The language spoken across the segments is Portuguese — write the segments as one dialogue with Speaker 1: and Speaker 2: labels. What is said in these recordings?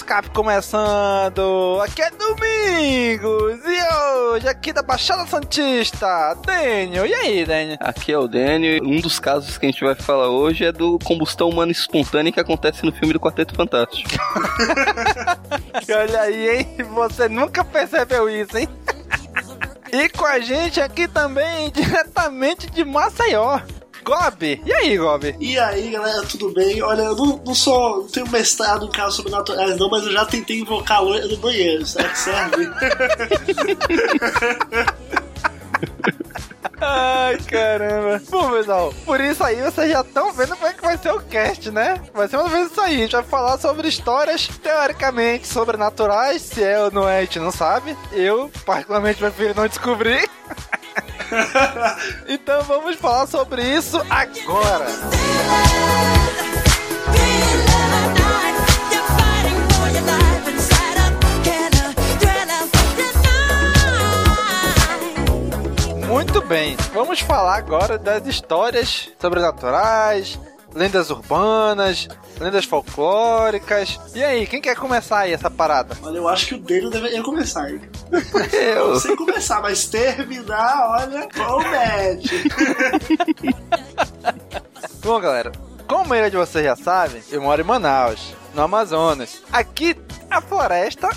Speaker 1: Escape começando! Aqui é Domingos! E hoje, aqui da Baixada Santista, Daniel. E aí, Daniel?
Speaker 2: Aqui é o Daniel. Um dos casos que a gente vai falar hoje é do combustão humana espontânea que acontece no filme do Quarteto Fantástico.
Speaker 1: Olha aí, hein? Você nunca percebeu isso, hein? E com a gente aqui também, diretamente de Maceió, Gob. E aí, Gob?
Speaker 3: E aí, galera, tudo bem? Olha, eu não, não sou, não tenho mestrado em casos sobrenaturais, não, mas eu já tentei invocar a loira do banheiro, será que serve?
Speaker 1: Ai, caramba. Bom, pessoal, por isso aí vocês já estão vendo como é que vai ser o cast, né? Vai ser uma vez isso aí. A gente vai falar sobre histórias teoricamente sobrenaturais. Se é ou não é, a gente não sabe. Eu, particularmente, prefiro não descobrir. então vamos falar sobre isso agora. Muito bem, vamos falar agora das histórias sobrenaturais, lendas urbanas, lendas folclóricas. E aí, quem quer começar aí essa parada?
Speaker 3: Olha, eu acho que o dele deveria começar?
Speaker 1: Eu.
Speaker 3: Sei começar, mas terminar, olha, promete.
Speaker 1: Bom, galera, como a maioria de vocês já sabem, eu moro em Manaus, no Amazonas. Aqui, a floresta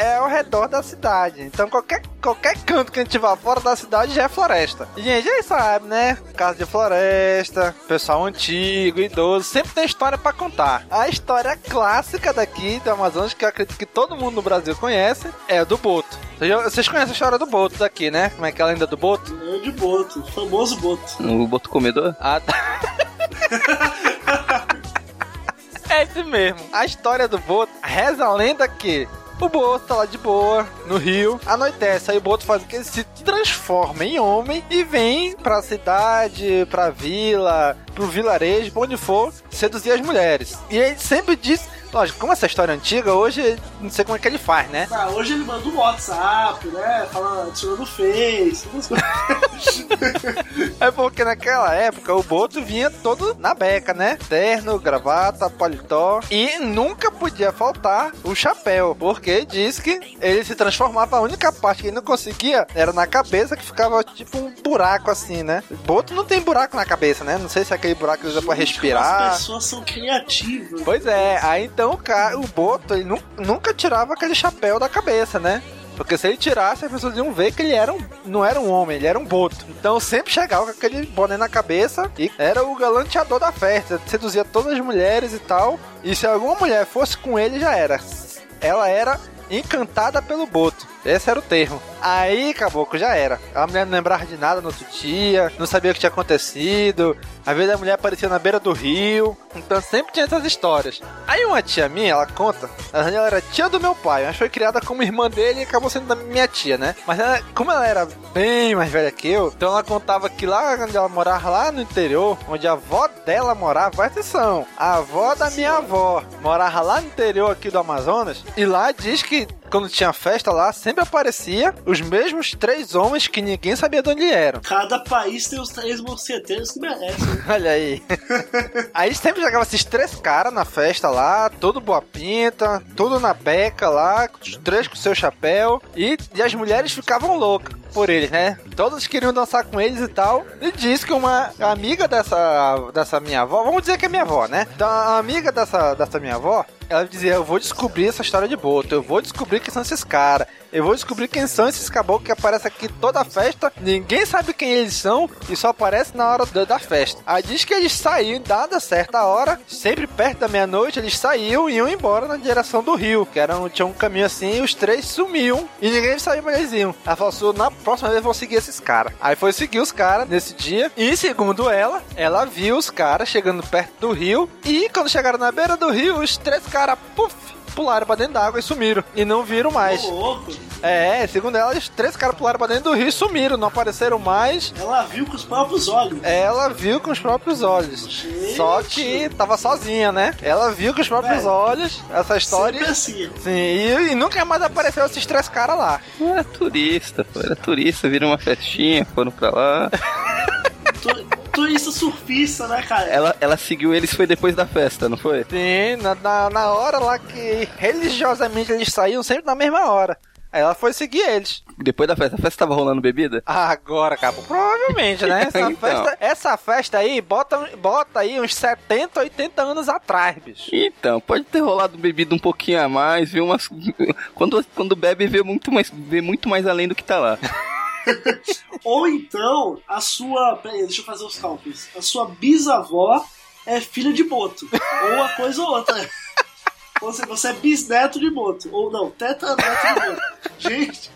Speaker 1: é ao redor da cidade. Então, qualquer, qualquer canto que a gente vá fora da cidade já é floresta. E, gente, já sabe, né? Casa de floresta, pessoal antigo, idoso, sempre tem história pra contar. A história clássica daqui do Amazonas, que eu acredito que todo mundo no Brasil conhece, é a do Boto. Vocês conhecem a história do Boto daqui, né? Como é que é a lenda do Boto?
Speaker 3: Eu de boto, famoso boto.
Speaker 2: O boto comedor?
Speaker 1: Ah, tá. é esse mesmo. A história do Boto reza a lenda que o Boto tá lá de boa, no rio, anoitece, aí o Boto faz o que? Ele se transforma em homem e vem pra cidade, pra vila, pro vilarejo, pra onde for, seduzir as mulheres. E ele sempre diz, lógico, como essa história é antiga, hoje não sei como é que ele faz, né?
Speaker 3: Ah, hoje ele manda um WhatsApp, né? Fala, no Face.
Speaker 1: É porque naquela época o Boto vinha todo na beca, né? Terno, gravata, paletó. E nunca podia faltar o chapéu. Porque diz que ele se transformava. A única parte que ele não conseguia era na cabeça, que ficava tipo um buraco assim, né? Boto não tem buraco na cabeça, né? Não sei se é aquele buraco que usa pra
Speaker 3: Gente,
Speaker 1: respirar.
Speaker 3: As pessoas são criativas.
Speaker 1: Pois é, aí então o, cara, o Boto ele nu- nunca tirava aquele chapéu da cabeça, né? Porque se ele tirasse, as pessoas iam ver que ele era um, não era um homem, ele era um boto. Então sempre chegava com aquele boné na cabeça e era o galanteador da festa. Seduzia todas as mulheres e tal. E se alguma mulher fosse com ele, já era. Ela era encantada pelo boto. Esse era o termo. Aí, caboclo, já era. A mulher não lembrava de nada no outro dia, não sabia o que tinha acontecido. Às vezes a mulher aparecia na beira do rio. Então sempre tinha essas histórias. Aí uma tia minha, ela conta, ela era tia do meu pai, mas foi criada como irmã dele e acabou sendo da minha tia, né? Mas ela, como ela era bem mais velha que eu, então ela contava que lá onde ela morava, lá no interior, onde a avó dela morava, presta atenção, a avó da minha avó morava lá no interior aqui do Amazonas, e lá diz que quando tinha festa lá, sempre aparecia os mesmos três homens que ninguém sabia de onde eram.
Speaker 3: Cada país tem os três mosqueteiros que merecem.
Speaker 1: Olha aí. aí sempre chegava esses três caras na festa lá, todo boa pinta, tudo na beca lá, os três com seu chapéu, e, e as mulheres ficavam loucas por eles, né? Todos queriam dançar com eles e tal. E disse que uma amiga dessa, dessa minha avó, vamos dizer que é minha avó, né? Então, a amiga dessa, dessa minha avó, ela dizia: Eu vou descobrir essa história de Boto, eu vou descobrir quem são esses caras, eu vou descobrir quem são esses caboclos que aparecem aqui toda a festa, ninguém sabe quem eles são e só aparece na hora da, festa. Aí diz que eles saíram, dada certa hora, sempre perto da meia-noite, eles saíam e iam embora na direção do rio, que era um, tinha um caminho assim, e os três sumiam e ninguém sabia onde eles iam. Ela falou Na próxima vez vou seguir esses caras. Aí foi seguir os caras nesse dia, e segundo ela, ela viu os caras chegando perto do rio, e quando chegaram na beira do rio, os três caras, puf, pularam pra dentro d'água e sumiram. E não viram mais.
Speaker 3: Ô, louco.
Speaker 1: É, segundo ela, os três caras pularam pra dentro do rio e sumiram, não apareceram mais.
Speaker 3: Ela viu com os próprios olhos.
Speaker 1: Ela viu com os próprios olhos.
Speaker 3: Gente.
Speaker 1: Só que tava sozinha, né? Ela viu com os próprios
Speaker 3: É.
Speaker 1: olhos essa história.
Speaker 3: Assim.
Speaker 1: Sim, e, e nunca mais apareceu esses três caras lá.
Speaker 2: Era turista, pô. Era turista, viram uma festinha, foram pra lá.
Speaker 3: Tu- Turista surfista, né, cara?
Speaker 2: Ela, ela seguiu eles, foi depois da festa, não foi?
Speaker 1: Sim, na, na, na hora lá que religiosamente eles saíam sempre na mesma hora. Aí ela foi seguir eles.
Speaker 2: Depois da festa. A festa tava rolando bebida?
Speaker 1: Agora, cara, provavelmente, né? Essa,
Speaker 2: Então.
Speaker 1: festa, essa festa aí bota, bota aí uns 70, 80 anos atrás, bicho.
Speaker 2: Então, pode ter rolado bebida um pouquinho a mais, viu umas. Quando, quando bebe, vê muito, mais, vê muito mais além do que tá lá.
Speaker 3: Ou então, a sua. Peraí, deixa eu fazer os cálculos. A sua bisavó é filha de Boto. ou uma coisa ou outra. Ou seja, você é bisneto de Boto. Ou não, tetraneto de Boto. Gente,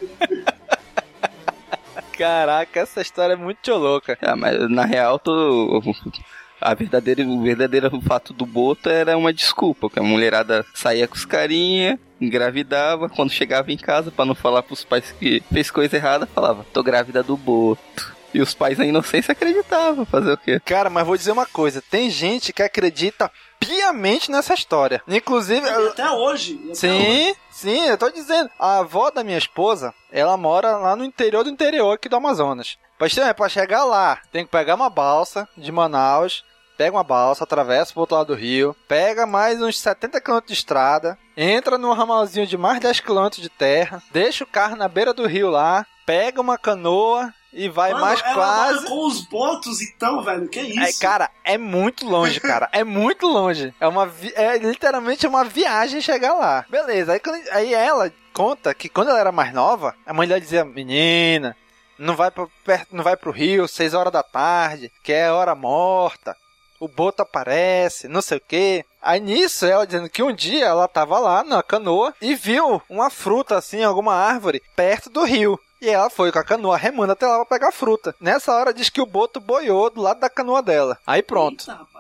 Speaker 1: Caraca, essa história é muito louca.
Speaker 2: Ah, mas na real, tô... a verdadeira, o verdadeiro fato do Boto era uma desculpa, que a mulherada saía com os carinha, engravidava, quando chegava em casa, pra não falar pros pais que fez coisa errada, falava, tô grávida do Boto. E os pais na inocência acreditavam, fazer o quê?
Speaker 1: Cara, mas vou dizer uma coisa: tem gente que acredita piamente nessa história. Inclusive, eu-
Speaker 3: até hoje. e até hoje.
Speaker 1: Sim, sim, eu tô dizendo. A avó da minha esposa, ela mora lá no interior do interior aqui do Amazonas. Pra chegar lá, tem que pegar uma balsa de Manaus, pega uma balsa, atravessa pro outro lado do rio, pega mais uns 70 km de estrada, entra num ramalzinho de mais 10 km de terra, deixa o carro na beira do rio lá, pega uma canoa e vai
Speaker 3: Mano,
Speaker 1: mais quase.
Speaker 3: com os botos então, velho. Que
Speaker 1: É,
Speaker 3: isso?
Speaker 1: cara, é muito longe, cara. É muito longe. É uma vi- é literalmente uma viagem chegar lá. Beleza, aí, quando- aí ela conta que quando ela era mais nova, a mãe dela dizia: "Menina, não vai para perto, não vai pro rio, seis horas da tarde, que é hora morta. O boto aparece, não sei o quê. Aí nisso, ela dizendo que um dia ela tava lá na canoa e viu uma fruta assim, alguma árvore, perto do rio. E ela foi com a canoa remando até lá pra pegar fruta. Nessa hora diz que o boto boiou do lado da canoa dela. Aí pronto.
Speaker 3: Eita.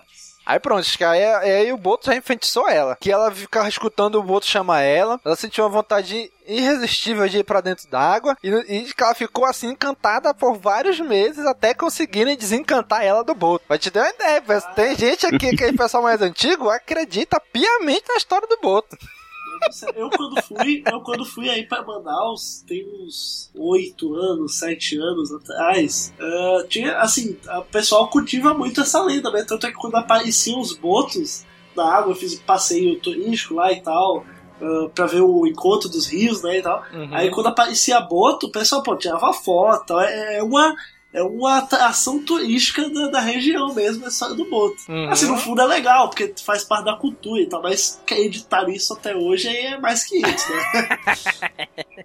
Speaker 1: Aí pronto, acho que aí, aí o Boto já enfeitiçou ela. Que ela ficava escutando o Boto chamar ela. Ela sentiu uma vontade irresistível de ir pra dentro d'água. E, e ela ficou assim encantada por vários meses até conseguirem desencantar ela do Boto. Pra te dar uma ideia, tem gente aqui, que é pessoal mais antigo, acredita piamente na história do Boto.
Speaker 3: Eu quando fui, eu quando fui aí pra Manaus, tem uns oito anos, sete anos atrás, ah, tinha, assim, o pessoal cultiva muito essa lenda, né? Tanto é que quando apareciam os botos na água, eu fiz um passeio turístico lá e tal, ah, pra ver o encontro dos rios, né, e tal. Aí quando aparecia boto, o pessoal, pô, tirava foto, é é uma... É uma atração turística da, da região mesmo, a história do boto.
Speaker 1: Uhum.
Speaker 3: Assim, no fundo é legal, porque faz parte da cultura e tal, mas acreditar nisso até hoje é mais que isso, né?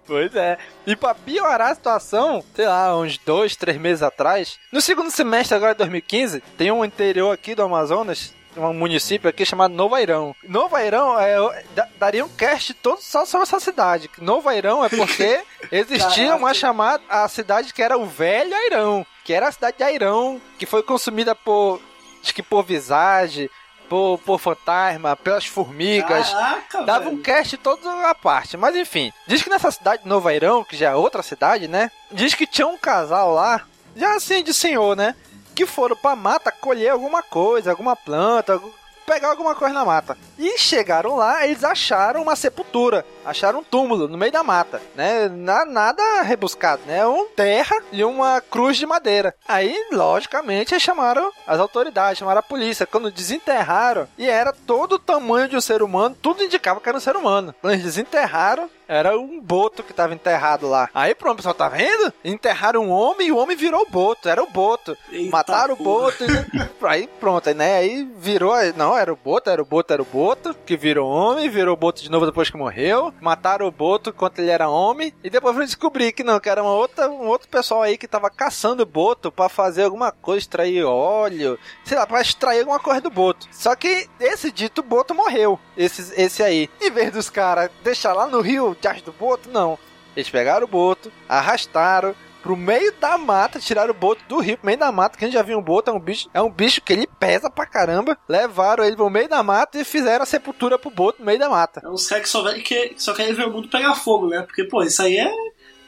Speaker 1: Pois é. E pra piorar a situação, sei lá, uns dois, três meses atrás, no segundo semestre agora de 2015, tem um interior aqui do Amazonas um município aqui chamado Novo Airão. Novo Airão é, da- daria um cast todo só sobre essa cidade. Novo Airão é porque existia
Speaker 3: Caraca.
Speaker 1: uma chamada, a cidade que era o Velho Airão, que era a cidade de Airão, que foi consumida por, acho que por visagem, por, por fantasma, pelas formigas.
Speaker 3: Caraca,
Speaker 1: Dava
Speaker 3: velho.
Speaker 1: um cast todo à parte. Mas enfim, diz que nessa cidade de Novo Airão, que já é outra cidade, né? Diz que tinha um casal lá, já assim de senhor, né? Que foram pra mata colher alguma coisa, alguma planta, pegar alguma coisa na mata. E chegaram lá, eles acharam uma sepultura, acharam um túmulo no meio da mata, né? Na- nada rebuscado, né? Um terra e uma cruz de madeira. Aí, logicamente, chamaram as autoridades, chamaram a polícia. Quando desenterraram, e era todo o tamanho de um ser humano, tudo indicava que era um ser humano. Quando eles desenterraram, era um boto que tava enterrado lá. Aí pronto, pessoal, tá vendo? Enterraram um homem e o homem virou o boto, era o boto.
Speaker 3: Eita
Speaker 1: Mataram o
Speaker 3: porra.
Speaker 1: boto. e- aí pronto, né? Aí virou. Não, era o boto, era o boto, era o boto. Que virou homem, virou o boto de novo depois que morreu. Mataram o boto enquanto ele era homem. E depois foram descobrir que não, que era uma outra, um outro pessoal aí que tava caçando o boto pra fazer alguma coisa, extrair óleo. Sei lá, pra extrair alguma coisa do boto. Só que esse dito boto morreu. Esse, esse aí. Em vez dos caras deixar lá no rio debaixo do boto, não. Eles pegaram o boto, arrastaram pro meio da mata, tiraram o boto do rio pro meio da mata. Quem já viu um boto é um bicho, é um bicho que ele pesa pra caramba. Levaram ele pro meio da mata e fizeram a sepultura pro boto no meio da mata.
Speaker 3: É uns caras que só, ve- que, que só querem ver o mundo pegar fogo, né? Porque, pô, isso aí é.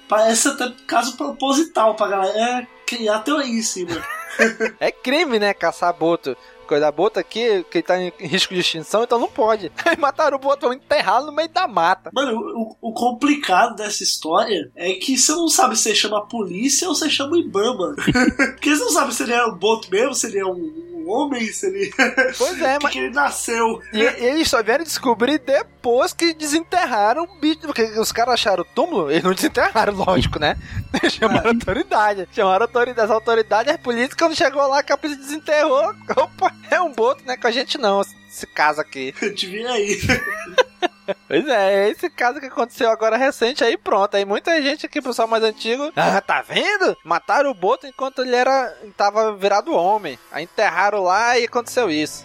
Speaker 3: Parece até caso proposital pra galera criar teoria em cima.
Speaker 1: É crime, né, caçar boto. Coisa boto aqui, que tá em risco de extinção, então não pode. Aí mataram o boto, vão enterrá-lo no meio da mata.
Speaker 3: Mano, o, o complicado dessa história é que você não sabe se chama a polícia ou você chama Ibama. Porque você não sabe se ele é um boto mesmo, se ele é um, um homem, se ele.
Speaker 1: Pois é,
Speaker 3: que,
Speaker 1: mas
Speaker 3: que ele nasceu.
Speaker 1: E e eles só vieram descobrir depois que desenterraram o bicho. Porque os caras acharam o túmulo, eles não desenterraram, lógico, né? Chamaram a autoridade. Chamaram a autoridade, as autoridades, a polícia, quando chegou lá, a polícia desenterrou. Opa, é um boto, né? Com a gente não, esse caso aqui.
Speaker 3: Te vi aí.
Speaker 1: Pois é, é esse caso que aconteceu agora recente aí, pronto. Aí muita gente aqui, pessoal mais antigo, ah, tá vendo? Mataram o boto enquanto ele era. tava virado homem. Aí enterraram lá e aconteceu isso.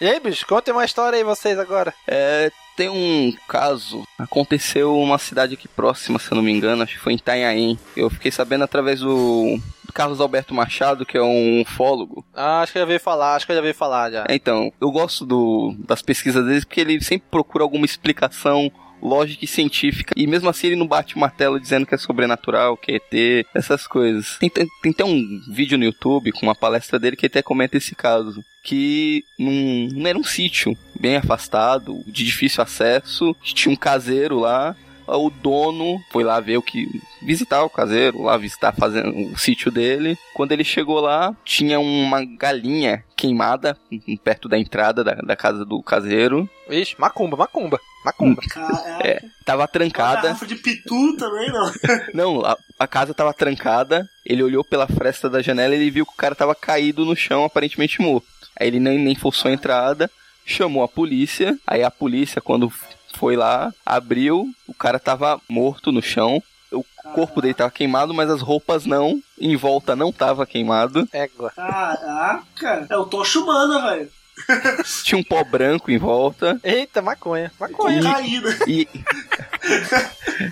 Speaker 1: E aí, bicho, contem uma história aí vocês agora.
Speaker 2: É, tem um caso, aconteceu uma cidade aqui próxima, se eu não me engano, acho que foi em Itanhaém. Eu fiquei sabendo através do Carlos Alberto Machado, que é um ufólogo.
Speaker 1: Ah, acho que eu já vi falar, acho que eu já vi falar já.
Speaker 2: Então, eu gosto do, das pesquisas dele porque ele sempre procura alguma explicação lógica e científica. E mesmo assim ele não bate o martelo dizendo que é sobrenatural, que é ET, essas coisas. Tem, tem, tem até um vídeo no YouTube com uma palestra dele que até comenta esse caso. Que num, não era um sítio bem afastado, de difícil acesso, tinha um caseiro lá. O dono foi lá ver o que. visitar o caseiro, lá visitar fazendo o sítio dele. Quando ele chegou lá, tinha uma galinha queimada perto da entrada da, da casa do caseiro.
Speaker 1: Ixi, macumba, macumba, macumba.
Speaker 3: Caraca.
Speaker 2: É, tava
Speaker 3: Uma
Speaker 2: trancada.
Speaker 3: garrafa de pitu também, não.
Speaker 2: Não, a, a casa tava trancada. Ele olhou pela fresta da janela e ele viu que o cara tava caído no chão, aparentemente morto. Aí ele nem, nem forçou a entrada, chamou a polícia. Aí a polícia, quando foi lá, abriu, o cara tava morto no chão. O corpo dele tava queimado, mas as roupas não. Em volta não tava queimado.
Speaker 1: Égua.
Speaker 3: Caraca. É o Tocha Humana, velho.
Speaker 2: Tinha um pó branco em volta.
Speaker 1: Eita, maconha, maconha.
Speaker 3: caída.
Speaker 2: E.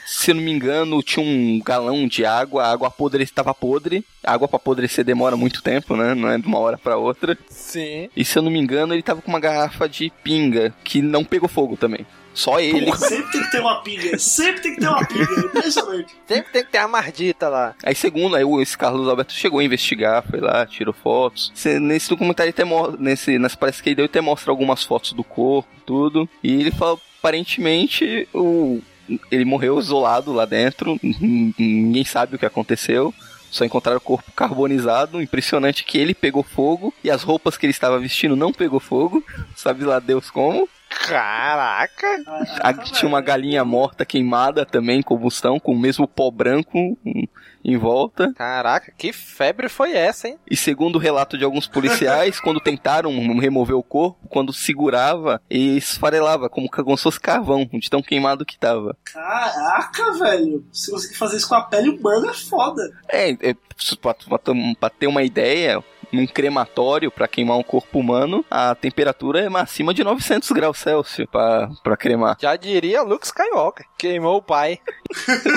Speaker 2: Se eu não me engano, tinha um galão de água, a água podre estava podre. A água pra apodrecer demora muito tempo, né? Não é de uma hora pra outra.
Speaker 1: Sim.
Speaker 2: E se eu não me engano, ele tava com uma garrafa de pinga que não pegou fogo também. Só ele.
Speaker 3: Pô, sempre tem que ter uma pinga. Sempre tem que ter uma pinga. Impressionante.
Speaker 1: Sempre tem que ter a mardita lá.
Speaker 2: Aí, segundo, aí o- esse Carlos Alberto chegou a investigar, foi lá, tirou fotos. Cê- Nesse documentário, ele até nesse, nessa palestra que ele deu, até mostra algumas fotos do corpo, tudo. E ele fala, aparentemente, o, ele morreu isolado lá dentro, ninguém sabe o que aconteceu. Só encontraram o corpo carbonizado. Impressionante que ele pegou fogo e as roupas que ele estava vestindo não pegou fogo. Sabe lá Deus como.
Speaker 1: Caraca!
Speaker 2: A- tinha uma galinha morta queimada também, em combustão, com o mesmo pó branco em volta.
Speaker 1: Caraca, que febre foi essa, hein?
Speaker 2: E segundo o relato de alguns policiais, quando tentaram remover o corpo, quando segurava, e esfarelava, como, como se fosse carvão, de tão queimado que tava.
Speaker 3: Caraca, velho. Se conseguir fazer isso com a pele humana é foda.
Speaker 2: É, é pra, pra- pra ter uma ideia, num crematório pra queimar um corpo humano, a temperatura é acima de 900 graus Celsius pra, pra cremar.
Speaker 1: Já diria Luke Skywalker. Queimou o pai.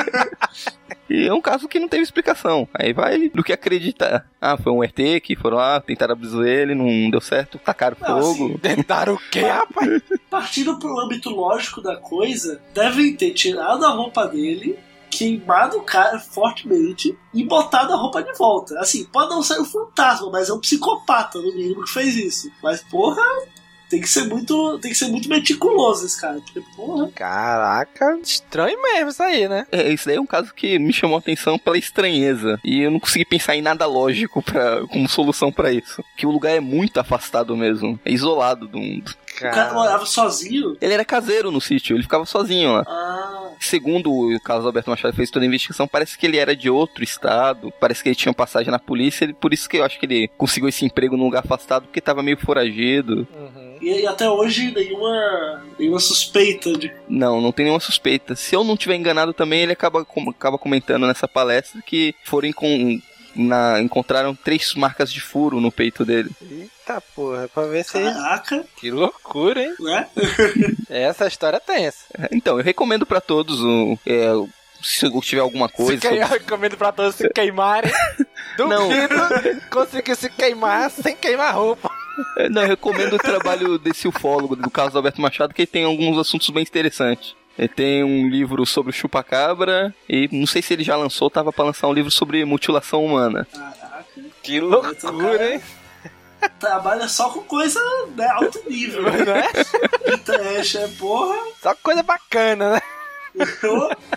Speaker 2: E é um caso que não teve explicação. Aí vai do que acreditar. Ah, foi um ET que foram lá, tentaram abduzir ele, não deu certo, tacaram
Speaker 3: Não,
Speaker 2: fogo.
Speaker 3: assim,
Speaker 1: Tentaram o quê, rapaz?
Speaker 3: Partindo pro âmbito lógico da coisa, devem ter tirado a roupa dele, queimado o cara fortemente e botado a roupa de volta. Assim, pode não ser um fantasma, mas é um psicopata, no mínimo, que fez isso. Mas, porra, tem que ser muito, tem que ser muito meticuloso esse cara. Porque, porra,
Speaker 1: Caraca, estranho mesmo isso aí, né?
Speaker 2: É, isso daí é um caso que me chamou a atenção pela estranheza. E eu não consegui pensar em nada lógico pra, como solução pra isso. Que o lugar é muito afastado mesmo. É isolado do mundo.
Speaker 3: o cara morava sozinho.
Speaker 2: Ele era caseiro no sítio, ele ficava sozinho lá.
Speaker 3: Ah,
Speaker 2: Segundo o Carlos Alberto Machado fez toda a investigação, parece que ele era de outro estado, parece que ele tinha passagem na polícia, ele- por isso que eu acho que ele conseguiu esse emprego num lugar afastado, porque tava meio foragido.
Speaker 1: Uhum.
Speaker 3: E, e até hoje nenhuma, nenhuma suspeita de.
Speaker 2: Não, não tem nenhuma suspeita. Se eu não tiver enganado também, ele acaba, com- acaba comentando nessa palestra que foram com, na, encontraram três marcas de furo no peito dele.
Speaker 1: Eita porra, pra ver se.
Speaker 3: Caraca,
Speaker 1: Que loucura, hein?
Speaker 3: né?
Speaker 1: Essa história é tensa.
Speaker 2: Então, eu recomendo pra todos o. é, se tiver alguma coisa.
Speaker 1: Se queimar, recomendo pra todos se queimarem.
Speaker 2: Não.
Speaker 1: Duvido conseguir se queimar sem queimar roupa.
Speaker 2: Não, eu recomendo o trabalho desse ufólogo, do Carlos Alberto Machado, que ele tem alguns assuntos bem interessantes. Ele tem um livro sobre o chupacabra e não sei se ele já lançou, tava pra lançar um livro sobre mutilação humana.
Speaker 3: Caraca.
Speaker 1: Que loucura, hein?
Speaker 3: Trabalha só com coisa né, alto nível.
Speaker 1: Não é?
Speaker 3: De trash, é porra.
Speaker 1: Só coisa bacana, né?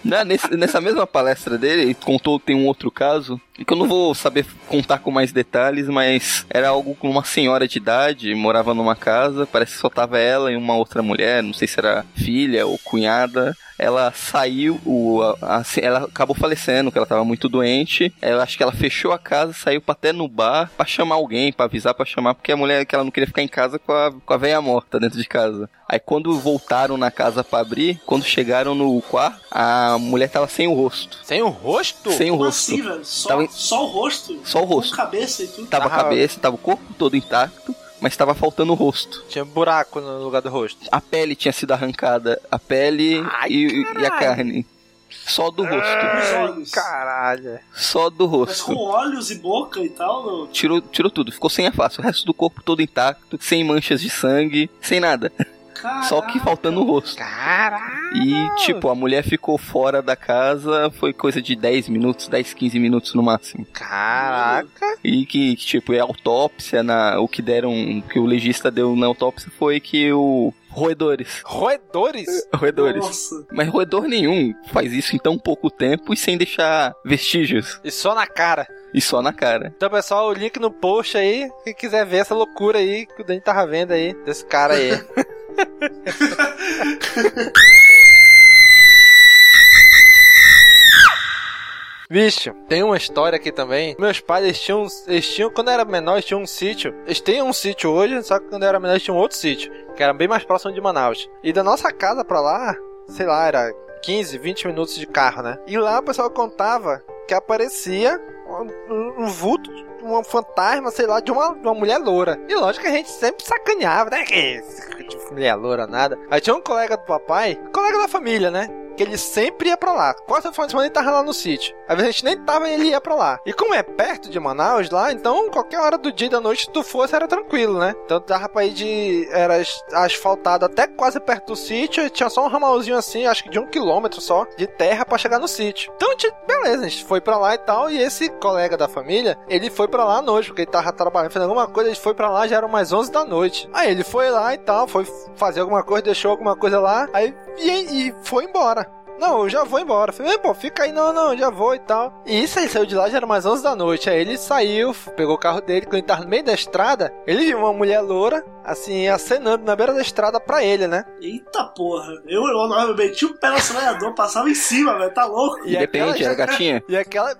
Speaker 2: Né, nesse- nessa mesma palestra dele, ele contou tem um outro caso, que eu não vou saber contar com mais detalhes, mas era algo com uma senhora de idade, morava numa casa, parece que só tava ela e uma outra mulher, não sei se era filha ou cunhada. Ela saiu, o, a- a- ela acabou falecendo, que ela tava muito doente. Ela acho que ela fechou a casa, saiu pra até no bar pra chamar alguém, pra avisar pra chamar, porque a mulher que ela não queria ficar em casa com a, com a velha morta dentro de casa. Aí quando voltaram na casa pra abrir, quando chegaram no quarto, a mulher tava sem o rosto.
Speaker 1: Sem o rosto?
Speaker 2: Sem o
Speaker 3: Como
Speaker 2: rosto.
Speaker 3: assim, velho? Só,
Speaker 2: Tava
Speaker 3: só o rosto?
Speaker 2: Só o rosto.
Speaker 3: Com cabeça e tudo?
Speaker 2: Tava a cabeça, tava o corpo todo intacto, mas tava faltando o rosto.
Speaker 1: Tinha buraco no lugar do rosto.
Speaker 2: A pele tinha sido arrancada, a pele
Speaker 1: Ai,
Speaker 2: e, e a carne. Só do rosto.
Speaker 3: Os olhos.
Speaker 1: Caralho.
Speaker 2: Só do
Speaker 3: Mas com
Speaker 2: rosto.
Speaker 3: olhos e boca e tal, não.
Speaker 2: Tirou, tirou tudo, ficou sem a face. O resto do corpo todo intacto, sem manchas de sangue, sem nada. Só que
Speaker 3: Caraca.
Speaker 2: faltando o rosto.
Speaker 1: Caralho.
Speaker 2: E, tipo, a mulher ficou fora da casa, foi coisa de 10 minutos, 10, 15 minutos no máximo.
Speaker 1: Caraca.
Speaker 2: E que, tipo, é autópsia, na, o que deram, o que o legista deu na autópsia foi que o. Roedores.
Speaker 1: Roedores?
Speaker 2: Roedores.
Speaker 3: Nossa.
Speaker 2: Mas roedor nenhum faz isso em tão pouco tempo e sem deixar vestígios.
Speaker 1: E só na cara.
Speaker 2: E só na cara.
Speaker 1: Então, pessoal, o link no post aí. Quem quiser ver essa loucura aí que o Dani tava vendo aí, desse cara aí. Bicho, tem uma história aqui também. Meus pais, eles tinham, eles tinham, quando era menor, eles tinham um sítio. Eles têm um sítio hoje, só que quando era menor, eles tinham outro sítio, que era bem mais próximo de Manaus. E da nossa casa pra lá, sei lá, era 15, 20 minutos de carro, né? E lá o pessoal contava que aparecia um- um vulto, um fantasma, sei lá, de uma, de uma mulher loura. E lógico que a gente sempre sacaneava, né? Que de mulher loura, nada. Aí tinha um colega do papai, colega da família, né? Que ele sempre ia pra lá. Quase todo final de semana ele tava lá no sítio. Às vezes a gente nem tava e ele ia pra lá. E como é perto de Manaus lá, então qualquer hora do dia e da noite tu fosse era tranquilo, né? Então dava pra ir de. Era as- asfaltado até quase perto do sítio e tinha só um ramalzinho assim, acho que de um quilômetro só, de terra pra chegar no sítio. Então, gente- beleza, a gente foi pra lá e tal. E esse colega da família, ele foi pra lá à noite, porque ele tava trabalhando, fazendo alguma coisa, ele foi pra lá, já eram mais 11 da noite. Aí ele foi lá e tal, foi fazer alguma coisa, deixou alguma coisa lá, aí e, e foi embora. Não, eu já vou embora. Eu falei, pô, fica aí, não, não, já vou e tal. E isso ele saiu de lá, já era mais 11 da noite. Aí ele saiu, pegou o carro dele, quando ele tava no meio da estrada, ele viu uma mulher loura, assim, acenando na beira da estrada pra ele, né?
Speaker 3: Eita porra. Eu, eu, eu meti o pé no acelerador, passava em cima, velho. Tá louco.
Speaker 1: E
Speaker 2: Depende,
Speaker 1: aquela-
Speaker 2: era gatinha.
Speaker 1: E aquela.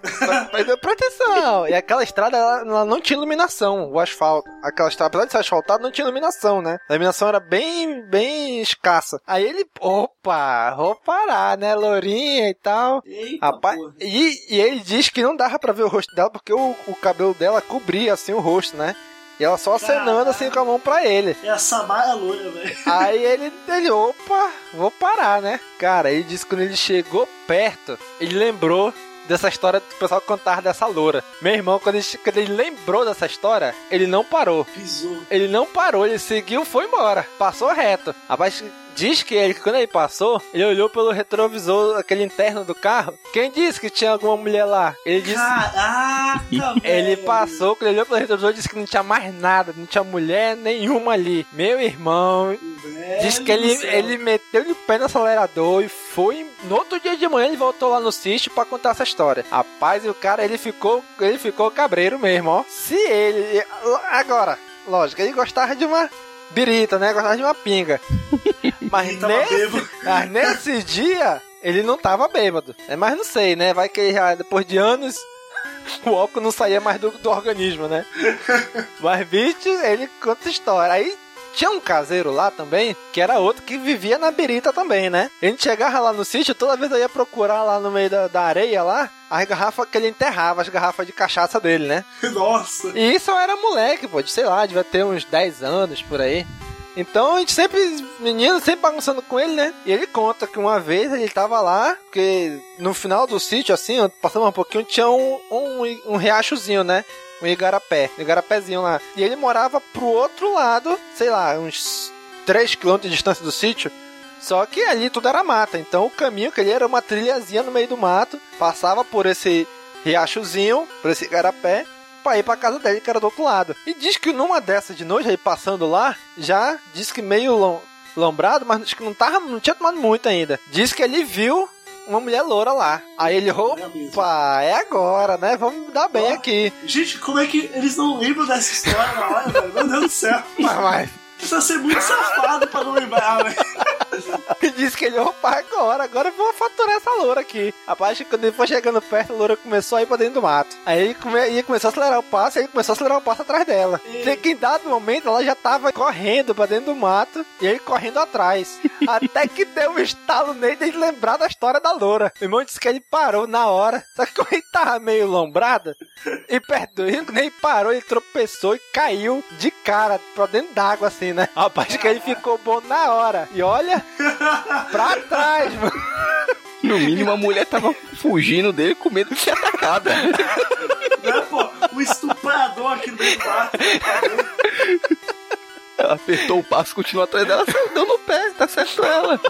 Speaker 1: Mas deu proteção! E aquela estrada, ela, ela não tinha iluminação, o asfalto. Aquela estrada, apesar de ser asfaltada, não tinha iluminação, né? A iluminação era bem, bem escassa. Aí ele, opa, vou parar, né? Lourinha e tal.
Speaker 3: Eita
Speaker 1: Rapaz, e, e ele diz que não dava pra ver o rosto dela porque o, o cabelo dela cobria assim o rosto, né? E ela só acenando assim com a mão pra ele.
Speaker 3: É a Samara loira, velho.
Speaker 1: Aí ele, ele, opa, vou parar, né? Cara, ele disse que quando ele chegou perto, ele lembrou dessa história que o pessoal contava dessa loura. Meu irmão, quando ele, quando ele lembrou dessa história, ele não parou.
Speaker 3: Pisou.
Speaker 1: Ele não parou, ele seguiu, foi embora. Passou reto. Rapaz, diz que ele, quando ele passou, ele olhou pelo retrovisor, aquele interno do carro. Quem disse que tinha alguma mulher lá? Ele disse.
Speaker 3: Caraca,
Speaker 1: Ele passou, quando ele olhou pelo retrovisor, disse que não tinha mais nada, não tinha mulher nenhuma ali. Meu irmão,
Speaker 3: Velho
Speaker 1: Diz que ele, ele meteu o pé no acelerador e foi. No outro dia de manhã ele voltou lá no sítio pra contar essa história. Rapaz, e o cara ele ficou. Ele ficou cabreiro mesmo, ó. Se ele. Agora, lógico, ele gostava de uma birita, né? Gostava de uma pinga. Mas nesse, mas nesse dia ele não tava bêbado. É, mas não sei, né? Vai que já, depois de anos. O álcool não saía mais do, do organismo, né? Mas, bicho, ele conta história. Aí tinha um caseiro lá também, que era outro que vivia na birita também, né? A gente chegava lá no sítio, toda vez eu ia procurar lá no meio da, da areia lá, as garrafas que ele enterrava, as garrafas de cachaça dele, né?
Speaker 3: Nossa.
Speaker 1: E isso eu era moleque, pô, de, sei lá, devia ter uns 10 anos por aí. Então a gente sempre, menino, sempre bagunçando com ele, né? E ele conta que uma vez ele tava lá, porque no final do sítio, assim, passando um pouquinho, tinha um, um, um riachozinho, né? Um igarapé, um igarapézinho lá. E ele morava pro outro lado, sei lá, uns 3 km de distância do sítio. Só que ali tudo era mata, então o caminho que ele era uma trilhazinha no meio do mato, passava por esse riachozinho, por esse igarapé, pra ir pra casa dele, que era do outro lado. E diz que numa dessas de noite, aí passando lá, já diz que meio lom- lombrado, mas diz que não, tava, não tinha tomado muito ainda. Diz que ele viu uma mulher loura lá. Aí ele,
Speaker 3: É
Speaker 1: opa, é agora, né? Vamos dar bem
Speaker 3: Ó.
Speaker 1: aqui.
Speaker 3: Gente, como é que eles não lembram dessa história na hora, velho? Meu Deus do céu.
Speaker 1: Mas, mas
Speaker 3: Precisa ser muito safado pra não lembrar, velho.
Speaker 1: E disse que ele, opa, agora, agora eu vou faturar essa loura aqui. Rapaz, quando ele foi chegando perto, a loura começou a ir pra dentro do mato. Aí ele come, ia começar a acelerar o passo, e ele começou a acelerar o passo atrás dela.
Speaker 3: E-
Speaker 1: que em dado momento ela já tava correndo pra dentro do mato, e ele correndo atrás. Até que deu um estalo nele de lembrar da história da loura. O irmão disse que ele parou na hora, só que como ele tava meio lombrado, e quando ele parou, ele tropeçou e caiu de cara pra dentro d'água, assim, né? Rapaz, que ele ficou bom na hora. E olha, pra trás, mano.
Speaker 2: No mínimo, a mulher tava fugindo dele com medo de ser atacada.
Speaker 3: Né, pô? O estuprador aqui no meio do mato.
Speaker 2: Ela apertou o passo, continuou atrás dela, deu no pé, tá certo ela.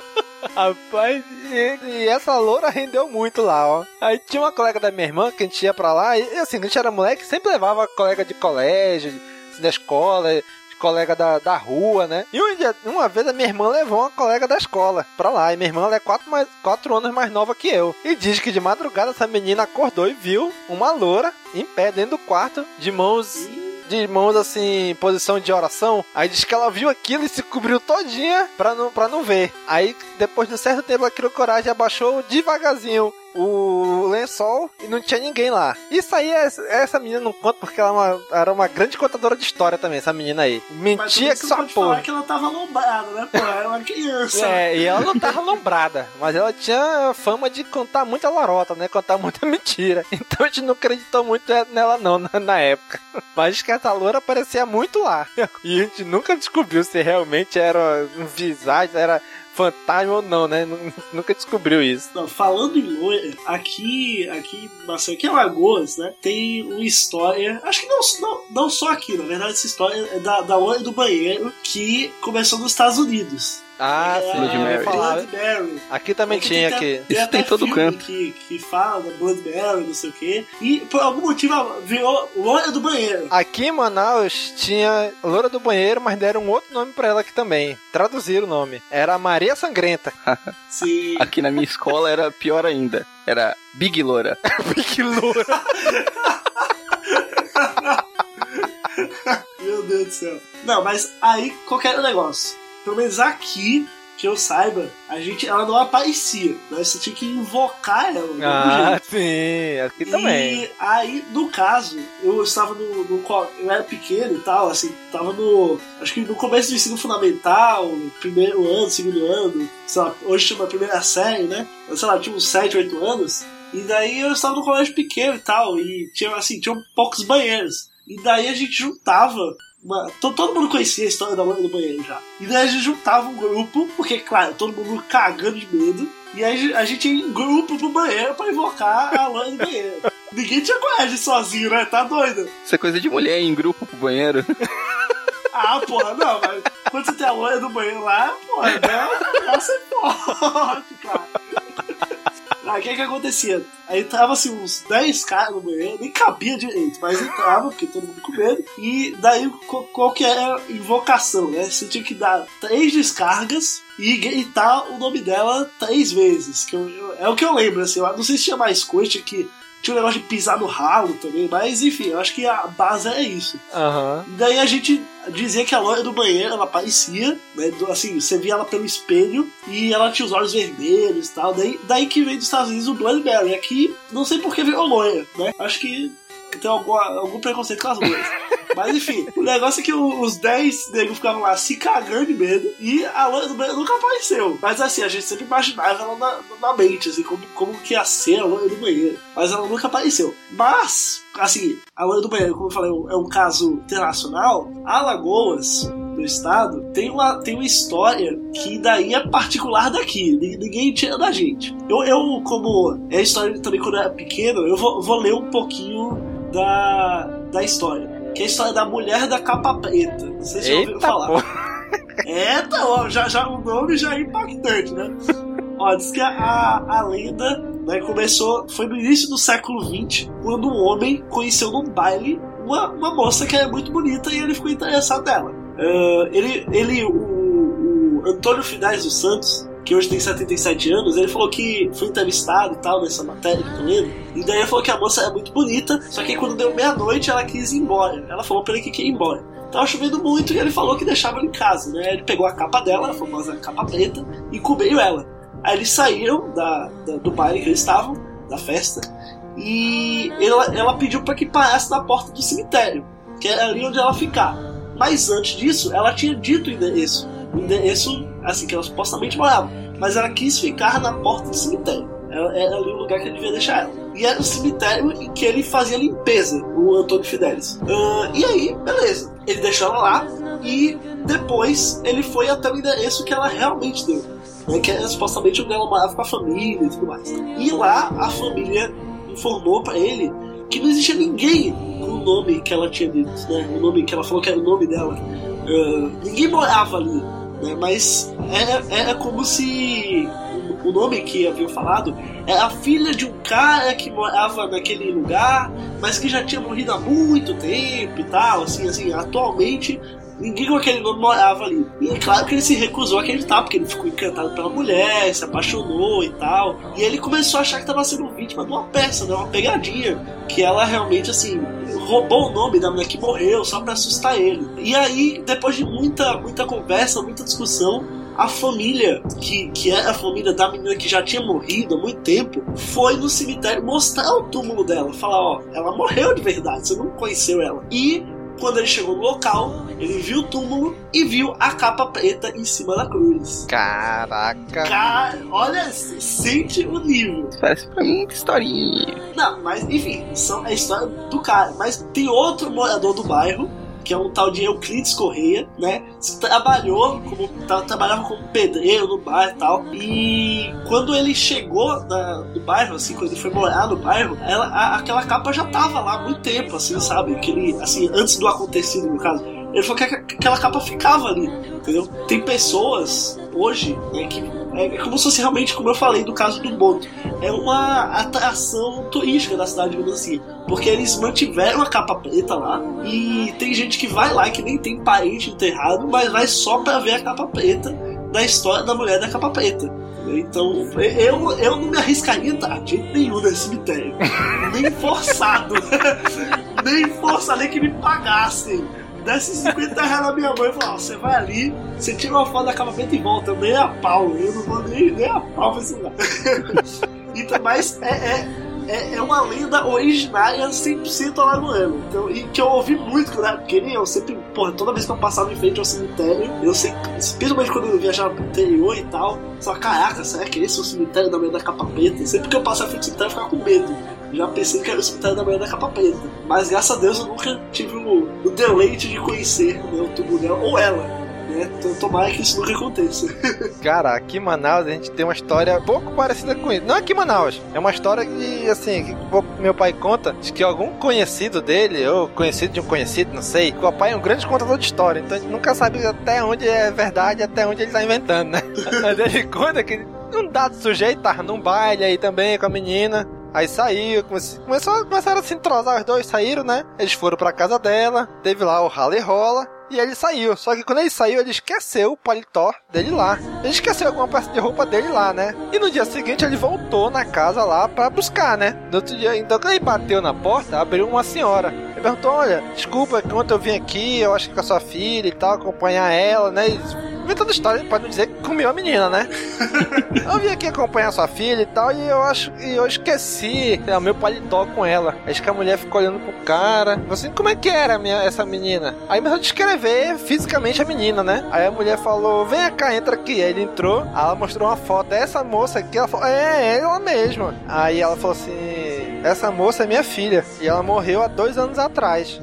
Speaker 1: Rapaz, e, e essa loura rendeu muito lá, ó. Aí tinha uma colega da minha irmã que a gente ia pra lá, e assim, a gente era moleque, sempre levava colega de colégio, assim, da escola, colega da, da rua, né? E um dia, uma vez a minha irmã levou uma colega da escola pra lá, e minha irmã é quatro, mais, quatro anos mais nova que eu. E diz que de madrugada essa menina acordou e viu uma loura em pé dentro do quarto, de mãos de mãos assim, em posição de oração. Aí diz que ela viu aquilo e se cobriu todinha pra não, pra não ver. Aí, depois de um certo tempo, ela criou coragem e abaixou devagarzinho o lençol e não tinha ninguém lá. Isso aí, essa, essa menina não conta porque ela é uma- era uma grande contadora de história também, essa menina aí. Mentia que só
Speaker 3: pode falar
Speaker 1: porra.
Speaker 3: que ela tava lombrada, né, pô? Era uma criança.
Speaker 1: É, e ela não tava lombrada, mas ela tinha fama de contar muita larota, né? Contar muita mentira. Então a gente não acreditou muito nela não na, na época. Mas que essa loura aparecia muito lá. E a gente nunca descobriu se realmente era um visagem, era fantasma ou não, né? Nu- Nunca descobriu isso.
Speaker 3: Não, falando em loira, aqui, aqui, nossa, aqui em Alagoas, né, tem uma história, acho que não, não, não só aqui, na verdade, essa história é da, da loira do banheiro, que começou nos Estados Unidos.
Speaker 1: Ah,
Speaker 3: É,
Speaker 1: sim,
Speaker 2: Blood
Speaker 1: eu ia
Speaker 2: Mary.
Speaker 1: falar.
Speaker 3: Blood Mary.
Speaker 1: Aqui também
Speaker 3: Aqui
Speaker 1: tinha.
Speaker 3: Tem
Speaker 2: Isso
Speaker 3: até
Speaker 2: tem todo
Speaker 3: filme
Speaker 2: canto.
Speaker 3: Que, que fala da Blood Mary, não sei o quê. E por algum motivo ela virou loira do banheiro.
Speaker 1: Aqui em Manaus tinha Loura do Banheiro, mas deram um outro nome pra ela aqui também. Traduziram o nome. Era Maria Sangrenta.
Speaker 3: Sim.
Speaker 2: Aqui na minha escola era pior ainda. Era Big Loura.
Speaker 1: que loura.
Speaker 3: Meu Deus do céu. Não, mas aí qualquer negócio. Pelo menos aqui, que eu saiba, a gente, ela não aparecia. Você tinha que invocar ela.
Speaker 1: Ah,
Speaker 3: jeito.
Speaker 1: sim. Aqui também.
Speaker 3: E aí, no caso, eu estava no, no Eu era pequeno e tal, assim, tava no. Acho que no começo do ensino fundamental, primeiro ano, segundo ano, sei lá, hoje chama primeira série, né? Eu, sei lá, tinha uns 7, 8 anos. E daí eu estava no colégio pequeno e tal, e tinha, assim, tinham poucos banheiros. E daí a gente juntava. Uma, to- todo mundo conhecia a história da loira do banheiro já. E daí a gente juntava um grupo, porque, claro, todo mundo cagando de medo. E aí a gente ia em grupo pro banheiro pra invocar a loira do banheiro. Ninguém tinha coragem sozinho, né? Tá doido?
Speaker 2: Isso é coisa de mulher ir em grupo pro banheiro.
Speaker 3: Ah, porra, não, mas quando você tem a loira do banheiro lá, porra, não você pode, cara. Aí o que que acontecia? Aí entrava assim uns 10 caras no banheiro, nem cabia direito, mas entrava, porque todo mundo com medo. E daí qual que era a invocação, né? Você tinha que dar três descargas e gritar o nome dela três vezes. Que eu- eu- é o que eu lembro, assim. Eu não sei se tinha mais coisa, tinha que. Tinha um negócio de pisar no ralo também, mas enfim, eu acho que a base é isso. E daí a gente dizia que a loira do banheiro, ela aparecia, né? Assim, você via ela pelo espelho e ela tinha os olhos vermelhos e tal. Daí, daí que veio dos Estados Unidos o Bloody Mary. Aqui, não sei por que virou loira, né? Acho que tem algum, algum preconceito com as loiras. Mas enfim, o negócio é que os 10 negros ficavam lá se cagando de medo e a loira do banheiro nunca apareceu. Mas assim, a gente sempre imaginava ela na, na mente, assim, como, como que ia ser a loira do banheiro. Mas ela nunca apareceu. Mas, assim, a loira do banheiro, como eu falei, é um caso internacional. Alagoas, do estado, tem uma, tem uma história que daí é particular daqui. Ni- Ninguém tira da gente. Eu, eu como é história também quando eu era pequeno, eu vou, vou ler um pouquinho da, da história. Que é a história da mulher da capa preta. Se já ouviram falar.
Speaker 1: pô.
Speaker 3: É, tá, ó, já, já, o nome já é impactante, né? Ó, diz que a, a lenda né, começou, foi no início do século XX, quando um homem conheceu num baile uma, uma moça que era muito bonita e ele ficou interessado nela. Ah, ele, ele o, o Antônio Finais dos Santos, que hoje tem 77 anos, ele falou que foi entrevistado e tal nessa matéria que eu tô e daí ele falou que a moça era muito bonita, só que quando deu meia-noite ela quis ir embora. Ela falou pra ele que queria ir embora. Tava chovendo muito e ele falou que deixava ela em casa, né? Ele pegou a capa dela, a famosa capa preta, e cobriu ela. Aí eles saíram da, da- do baile que eles estavam, da festa, e ela, ela pediu para que parasse na porta do cemitério, que era ali onde ela ficava. Mas antes disso, ela tinha dito o endereço. O endereço, assim, que ela supostamente morava. Mas ela quis ficar na porta do cemitério. Era, ali o lugar que ele devia deixar ela. E era o cemitério em que ele fazia limpeza, o Antônio Fidelis. Ah, e aí, beleza. Ele deixou ela lá e depois ele foi até o endereço que ela realmente deu. Né, que era supostamente onde ela morava com a família e tudo mais. E lá a família informou pra ele que não existia ninguém com o nome que ela tinha dito, né? O nome que ela falou que era o nome dela. Ah, ninguém morava ali, né? Mas era, era como se o nome que haviam falado era a filha de um cara que morava naquele lugar, mas que já tinha morrido há muito tempo e tal, assim, assim, atualmente ninguém com aquele nome morava ali. E claro que ele se recusou a acreditar, porque ele ficou encantado pela mulher, se apaixonou e tal. E ele começou a achar que estava sendo vítima de uma peça, né, uma pegadinha. Que ela realmente, assim, roubou o nome da mulher que morreu só pra assustar ele. E aí, depois de muita, muita conversa, muita discussão, a família, que, que é a família da menina que já tinha morrido há muito tempo, foi no cemitério mostrar o túmulo dela. Falar, ó, ela morreu de verdade, você não conheceu ela. E quando ele chegou no local, ele viu o túmulo e viu a capa preta em cima da cruz.
Speaker 1: Caraca.
Speaker 3: Cara, olha, sente o nível.
Speaker 2: Parece pra mim uma historinha.
Speaker 3: Não, mas enfim, são é a história do cara. Mas tem outro morador do bairro, que é um tal de Euclides Correia, né? Trabalhou como. tra- trabalhava como pedreiro no bairro e tal. E quando ele chegou na- no bairro, assim, quando ele foi morar no bairro, ela, a- aquela capa já tava lá há muito tempo, assim, sabe? Que ele, assim, antes do acontecido, no caso. Ele falou que aqu- aquela capa ficava ali, entendeu? Tem pessoas hoje é que é como se fosse realmente, como eu falei do caso do Boto, é uma atração turística da cidade, digamos assim. Porque eles mantiveram a capa preta lá e tem gente que vai lá que nem tem parente enterrado, mas vai só pra ver a capa preta da história da mulher da capa preta. Então, eu, eu não me arriscaria entrar de jeito nenhum nesse cemitério. nem forçado. nem forçado, nem que me pagassem desse 50 reais na minha mãe e falou: você vai ali, você tira uma foto da acabamento e volta, nem a pau, eu não vou nem, nem a pau pra esse lugar. então, mas é, é, é, é, uma lenda originária 100% alagoana. Então, e que eu ouvi muito quando era pequeno, eu sempre, porra, toda vez que eu passava em frente ao cemitério, eu sempre, principalmente quando eu viajava pro interior e tal, só, caraca, será que esse é o cemitério da manhã da capa preta? Sempre que eu passava frente ao cemitério, eu ficava com medo já pensei que era o cemitério da manhã da capa preta. Mas graças a Deus eu nunca tive o, o deleite de conhecer né, o túmulo dela, ou ela. Né? Então tomara que isso nunca aconteça.
Speaker 1: Cara, aqui em Manaus a gente tem uma história pouco parecida com isso. Não aqui em Manaus, é uma história que, assim, que meu pai conta de que algum conhecido dele, ou conhecido de um conhecido, não sei, que o pai é um grande contador de história, então a gente nunca sabe até onde é verdade, até onde ele tá inventando, né? Mas ele conta que um dado sujeito tava num baile aí também com a menina. Aí saiu, começou, começaram a se entrosar os dois, saíram, né? Eles foram pra casa dela, teve lá o rala e rola. E ele saiu. Só que quando ele saiu, ele esqueceu o paletó dele lá. Ele esqueceu alguma peça de roupa dele lá, né? E no dia seguinte ele voltou na casa lá para buscar, né? No outro dia, então quando ele bateu na porta, abriu uma senhora. Ele perguntou: Olha, desculpa, quando eu vim aqui, eu acho que com a sua filha e tal, acompanhar ela, né? Inventando história não dizer que comeu a menina, né? eu vim aqui acompanhar sua filha e tal, e eu acho e eu esqueci é, o meu paletó com ela. Acho que a mulher ficou olhando pro cara. Assim, como é que era minha, essa menina? Aí começou a descrever fisicamente a menina, né? Aí a mulher falou: vem cá, entra aqui. Aí ele entrou, aí ela mostrou uma foto dessa moça aqui. Ela falou: é, é ela mesma. Aí ela falou assim: essa moça é minha filha. E ela morreu há dois anos atrás.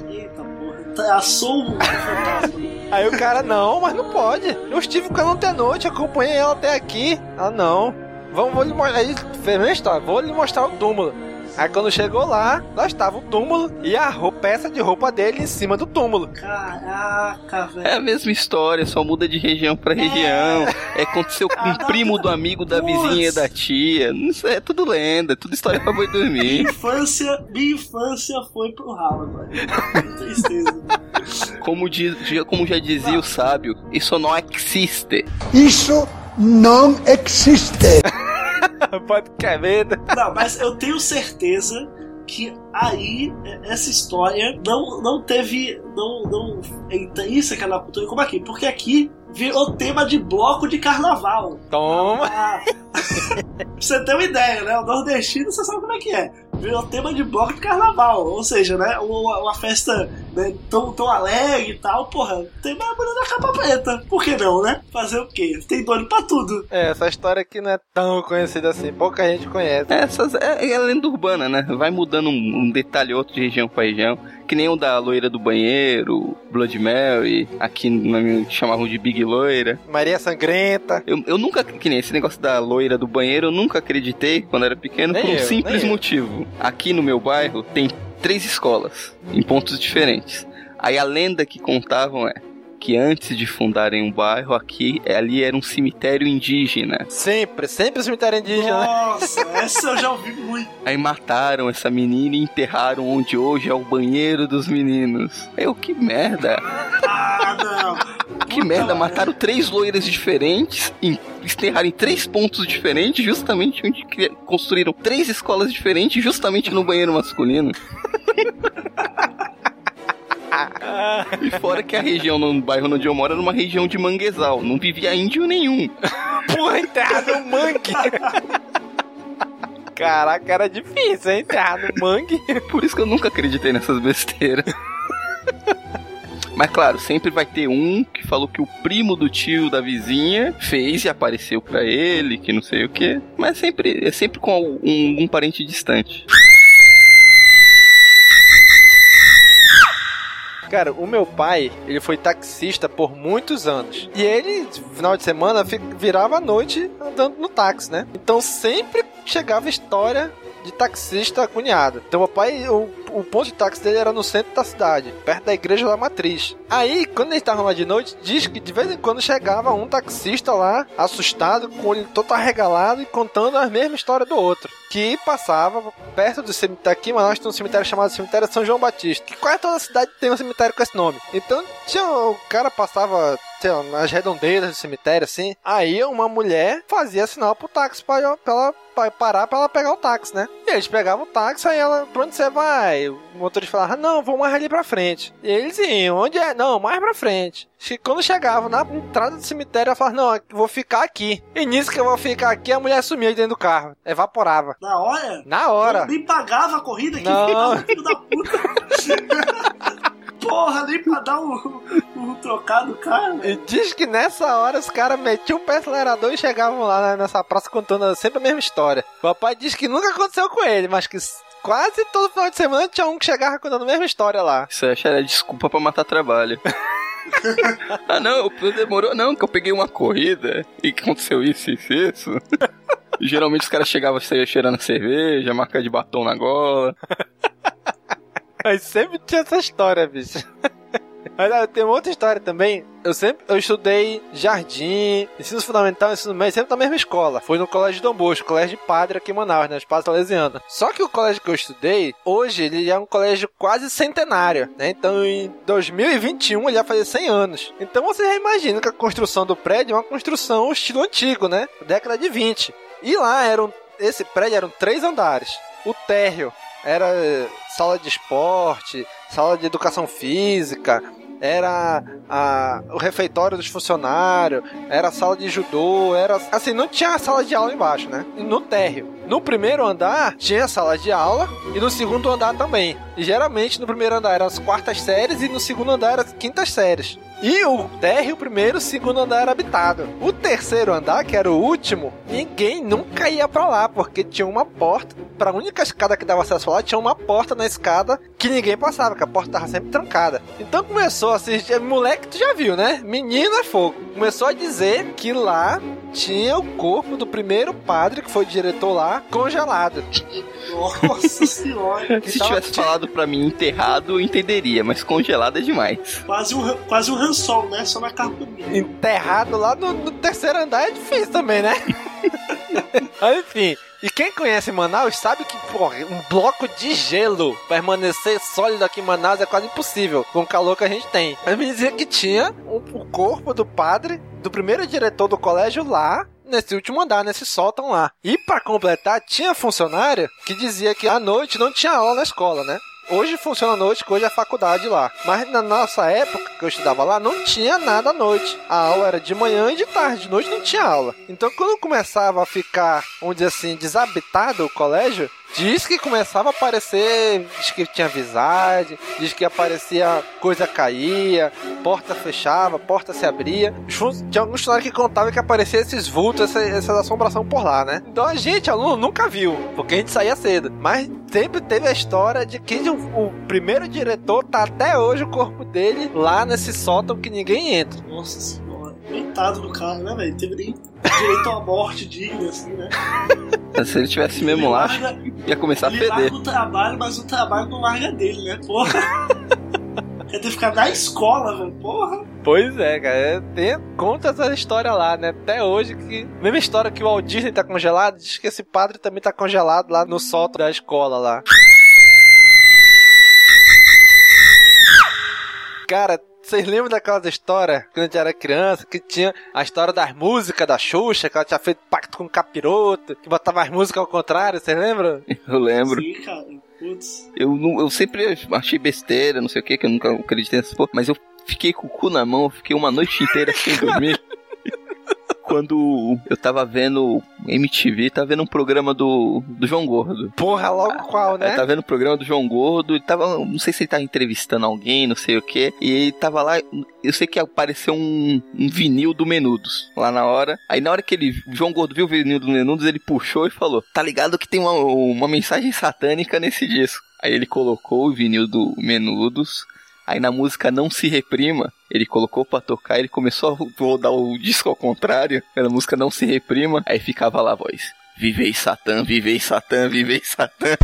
Speaker 3: Traçou um fantasma.
Speaker 1: Aí o cara, não, mas não pode. Eu estive com ela ontem à noite, acompanhei ela até aqui. Ah, não. Vamos, vou lhe mostrar. Aí, fez a história, vou lhe mostrar o túmulo. Aí quando chegou lá, lá estava o túmulo e a roupa, peça de roupa dele em cima do túmulo.
Speaker 3: Caraca, velho.
Speaker 2: É a mesma história, só muda de região para região. É, é aconteceu com um primo do amigo da vizinha e da tia. Isso é tudo lenda, é tudo história pra boi dormir.
Speaker 3: minha infância, minha infância foi pro ralo, velho. Tristeza.
Speaker 2: Como, diz, como já dizia o sábio, isso não existe.
Speaker 4: Isso não existe.
Speaker 1: Pode quer medo.
Speaker 3: Não, mas eu tenho certeza que aí essa história não, não teve. Não, não isso é aquela cultura como aqui. Porque aqui virou tema de bloco de carnaval.
Speaker 1: Toma!
Speaker 3: Ah, pra você ter uma ideia, né? O nordestino, você sabe como é que é. Virou tema de bloco de carnaval. Ou seja, né? Uma, uma festa né, tão, tão alegre e tal. Porra, tem mais mulher da capa preta. Por que não, né? Fazer o quê? Tem dono pra tudo.
Speaker 1: É, essa história aqui não é tão conhecida assim. Pouca gente conhece.
Speaker 2: Essas, é, é lenda urbana, né? Vai mudando um, um detalhe outro de região pra região. Que nem o da loira do banheiro, Blood Mary, aqui chamavam de Big Loira.
Speaker 1: Maria Sangrenta.
Speaker 2: Eu, eu nunca, que nem esse negócio da loira do banheiro, eu nunca acreditei quando era pequeno nem por um eu, simples motivo. Aqui no meu bairro tem três escolas, em pontos diferentes. Aí a lenda que contavam é que antes de fundarem um bairro aqui, ali era um cemitério indígena.
Speaker 1: Sempre, sempre um cemitério indígena.
Speaker 3: Nossa, essa eu já ouvi muito.
Speaker 2: Aí mataram essa menina e enterraram onde hoje é o banheiro dos meninos. Eu, que merda.
Speaker 3: Ah, não.
Speaker 2: Que merda, mataram três loiras diferentes, enterraram em três pontos diferentes, justamente onde construíram três escolas diferentes, justamente no banheiro masculino. e fora que a região no bairro onde eu moro era uma região de manguezal, não vivia índio nenhum.
Speaker 1: Porra, enterrado no mangue. Caraca, era difícil, hein? Enterrar no mangue.
Speaker 2: Por isso que eu nunca acreditei nessas besteiras. Mas claro, sempre vai ter um que falou que o primo do tio da vizinha fez e apareceu para ele, que não sei o que. Mas sempre é sempre com um, um parente distante.
Speaker 1: Cara, o meu pai, ele foi taxista por muitos anos. E ele, final de semana, virava a noite andando no táxi, né? Então sempre chegava história de taxista cunhado. Então o pai, o, o ponto de táxi dele era no centro da cidade, perto da igreja da matriz. Aí, quando eles estavam lá de noite, diz que de vez em quando chegava um taxista lá, assustado, com o olho todo arregalado e contando a mesma história do outro. Que passava perto do cemitério aqui, mas nós temos um cemitério chamado Cemitério São João Batista. Que quase toda a cidade tem um cemitério com esse nome. Então, tinha, o cara passava sei lá, nas redondezas do cemitério, assim. Aí uma mulher fazia sinal pro táxi pra, pra ela pra parar pra ela pegar o táxi, né? E eles pegavam o táxi, aí ela, pra onde você vai? O motorista falava, não, vou mais ali pra frente. E eles iam, onde é? Não, mais pra frente. E quando chegavam na entrada do cemitério, ela falava, não, vou ficar aqui. E nisso que eu vou ficar aqui, a mulher sumia dentro do carro. Evaporava.
Speaker 3: Na hora?
Speaker 1: Na hora.
Speaker 3: Nem pagava a corrida, que
Speaker 1: Não.
Speaker 3: filho da puta. Porra, nem pra dar um, um trocado, cara.
Speaker 1: E diz que nessa hora os caras metiam o pé acelerador e chegavam lá nessa praça contando sempre a mesma história. O papai diz que nunca aconteceu com ele, mas que quase todo final de semana tinha um que chegava contando a mesma história lá.
Speaker 2: Isso aí era desculpa pra matar trabalho. ah, não, demorou não, que eu peguei uma corrida e aconteceu isso, isso, isso. Geralmente os caras chegavam cheirando cerveja, marca de batom na gola.
Speaker 1: Mas sempre tinha essa história, bicho. Mas ah, tem outra história também. Eu sempre eu estudei jardim, ensino fundamental, ensino médio, sempre na mesma escola. Foi no Colégio Dom Bosco, colégio de padre aqui em Manaus, na Espaço Salesiana. Só que o colégio que eu estudei, hoje ele é um colégio quase centenário, né? Então em 2021 ele ia fazer 100 anos. Então você já imagina que a construção do prédio é uma construção estilo antigo, né? Década de 20. E lá eram esse prédio eram três andares. O térreo era sala de esporte, sala de educação física, era a, o refeitório dos funcionários, era a sala de judô, era assim, não tinha sala de aula embaixo, né? No térreo. No primeiro andar tinha sala de aula e no segundo andar também. E geralmente no primeiro andar eram as quartas séries e no segundo andar eram as quintas séries. E o térreo, o primeiro, o segundo andar era habitado. O terceiro andar, que era o último, ninguém nunca ia pra lá, porque tinha uma porta. Pra única escada que dava acesso lá, tinha uma porta na escada que ninguém passava, que a porta tava sempre trancada. Então começou a assistir. Moleque, tu já viu, né? Menino é fogo. Começou a dizer que lá tinha o corpo do primeiro padre, que foi diretor lá, congelado.
Speaker 3: Nossa senhora.
Speaker 2: Se
Speaker 1: tava-
Speaker 2: tivesse falado pra mim enterrado, eu entenderia, mas congelado é demais.
Speaker 3: Quase um, quase um rançol, né? Só na capa dele.
Speaker 1: enterrado lá no, no terceiro andar é difícil também, né? Mas, Enfim. E quem conhece Manaus sabe que, porra, um bloco de gelo permanecer sólido aqui em Manaus é quase impossível, com o calor que a gente tem. Mas me dizia que tinha o, o corpo do padre, do primeiro diretor do colégio lá, nesse último andar, nesse sótão lá. E pra completar, tinha funcionário que dizia que à noite não tinha aula na escola, né? Hoje funciona à noite, hoje é a faculdade lá. Mas na nossa época, que eu estudava lá, não tinha nada à noite. A aula era de manhã e de tarde, de noite não tinha aula. Então quando começava a ficar, vamos dizer assim, desabitado o colégio, diz que começava a aparecer, diz que tinha visagem, diz que aparecia coisa caía, porta fechava, porta se abria. Tinha alguns funcionários que contavam que aparecia esses vultos, essa, essa assombração por lá, né? Então a gente, aluno, nunca viu, porque a gente saía cedo. Mas sempre teve a história de que o, o primeiro diretor tá até hoje o corpo dele lá nesse sótão que ninguém entra.
Speaker 3: Nossa Coitado do cara, né, velho? Teve nem direito a uma morte digna, assim, né?
Speaker 2: Se ele tivesse mesmo lá,
Speaker 3: larga,
Speaker 2: ia começar a
Speaker 3: ele
Speaker 2: feder.
Speaker 3: larga o trabalho, mas o trabalho não larga dele, né? Porra. Quer ter que ficar na escola, velho. Porra.
Speaker 1: Pois é, cara. é, Tem, conta essa história lá, né? Até hoje que. Mesma história que o Walt Disney tá congelado, diz que esse padre também tá congelado lá no sótão da escola lá. Cara, vocês lembram daquela história quando a gente era criança que tinha a história das músicas da Xuxa, que ela tinha feito pacto com o capiroto, que botava as músicas ao contrário, vocês lembram?
Speaker 2: Eu lembro.
Speaker 3: Sim, cara. Putz.
Speaker 2: Eu, não- eu sempre achei besteira, não sei o que, que eu nunca acreditei nessas porra, mas eu fiquei com o cu na mão, fiquei uma noite inteira sem dormir. Quando eu tava vendo MTV, tava vendo um programa do, do João Gordo.
Speaker 1: Porra, logo qual,
Speaker 2: Aí
Speaker 1: né?
Speaker 2: tava vendo o programa do João Gordo, e tava, não sei se ele tava entrevistando alguém, não sei o que, e ele tava lá, eu sei que apareceu um, um vinil do Menudos lá na hora. Aí na hora que ele, o João Gordo viu o vinil do Menudos, ele puxou e falou: Tá ligado que tem uma, uma mensagem satânica nesse disco. Aí ele colocou o vinil do Menudos. Aí na música Não Se Reprima, ele colocou pra tocar, ele começou a rodar o disco ao contrário, na música Não Se Reprima, aí ficava lá a voz. Vivei Satã, vivei Satã, vivei Satã.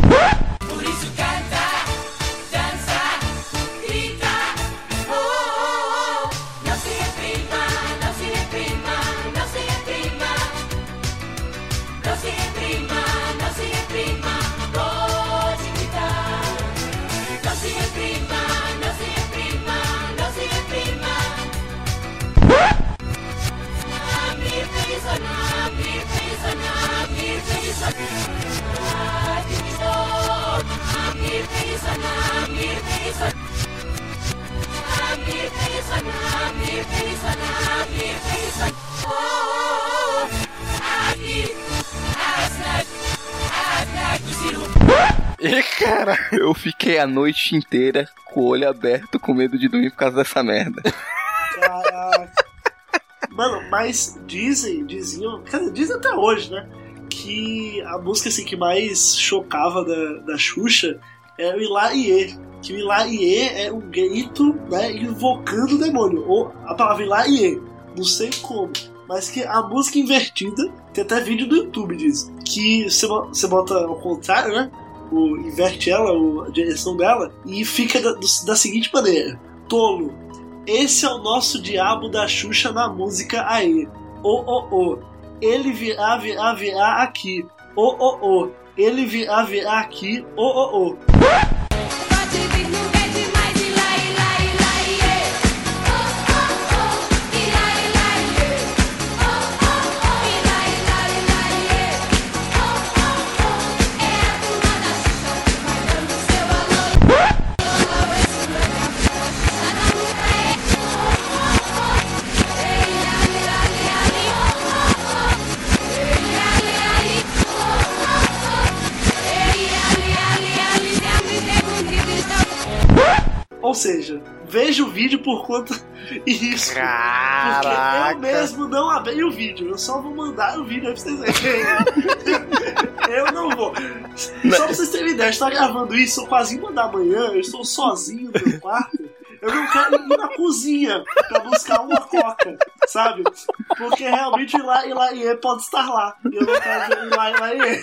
Speaker 1: Ih, cara.
Speaker 2: Eu fiquei a noite inteira com o olho aberto, com medo de dormir por causa dessa merda.
Speaker 3: Caraca. Mano, mas dizem, diziam, dizem até hoje, né? Que a música assim, que mais chocava da, da Xuxa é o Ilaie. Que o Ilaie é um grito né, invocando o demônio. Ou a palavra Ilaie, não sei como. Mas que a música invertida, tem até vídeo no YouTube disso. Que você, você bota ao contrário, né? O, inverte ela, o- a direção dela, e fica da, do- da seguinte maneira: Tolo, esse é o nosso diabo da Xuxa na música aí. Ô, ô, ô. Ele virá, virá, virá aqui. Ô, ô, ô. Ele virá, virá aqui. Ô, ô, ô. Por conta disso. Porque
Speaker 1: Caraca.
Speaker 3: eu mesmo não abri o vídeo. Eu só vou mandar o vídeo aí pra vocês verem. eu não vou. Só pra vocês terem ideia, eu estou gravando isso são quase uma da manhã. Eu estou sozinho no meu quarto. Eu não quero ir na cozinha pra buscar uma coca, sabe? Porque realmente ir lá e lá e pode estar lá. E eu não quero ir lá e lá e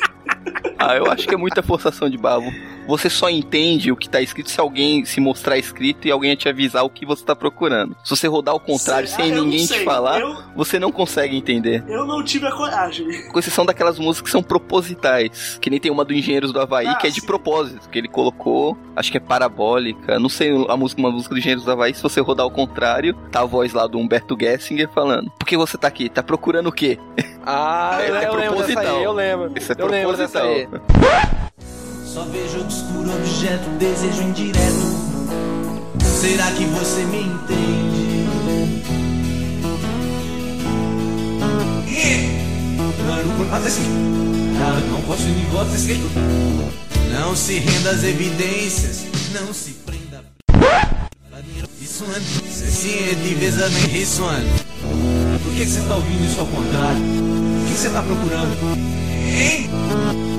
Speaker 2: Ah, eu acho que é muita forçação de barro. Você só entende o que tá escrito se alguém se mostrar escrito e alguém te avisar o que você tá procurando. Se você rodar ao contrário
Speaker 3: Sei-
Speaker 2: sem
Speaker 3: eu
Speaker 2: ninguém te falar,
Speaker 3: Eu-
Speaker 2: você não consegue entender.
Speaker 3: Eu não tive a coragem.
Speaker 2: Com exceção daquelas músicas que são propositais. Que nem tem uma do Engenheiros do Havaí,
Speaker 3: Ah,
Speaker 2: que é de
Speaker 3: sim.
Speaker 2: propósito. Que ele colocou, acho que é parabólica. Não sei a música, uma música do Engenheiros do Havaí. Se você rodar ao contrário, tá a voz lá do Humberto Gessinger falando. Por que você tá aqui? Tá procurando o quê?
Speaker 1: Ah, eu,
Speaker 2: É
Speaker 1: eu lembro dessa
Speaker 2: proposital.
Speaker 1: aí, eu lembro.
Speaker 2: Isso é
Speaker 1: eu lembro dessa aí.
Speaker 5: Só vejo obscuro objeto, desejo indireto. Será que você me entende? Não posso Não se renda às evidências, não se prenda. Isso é, sim, é de vez em quando, isso é. Por que você tá ouvindo isso ao contrário? O que você tá procurando? Hein?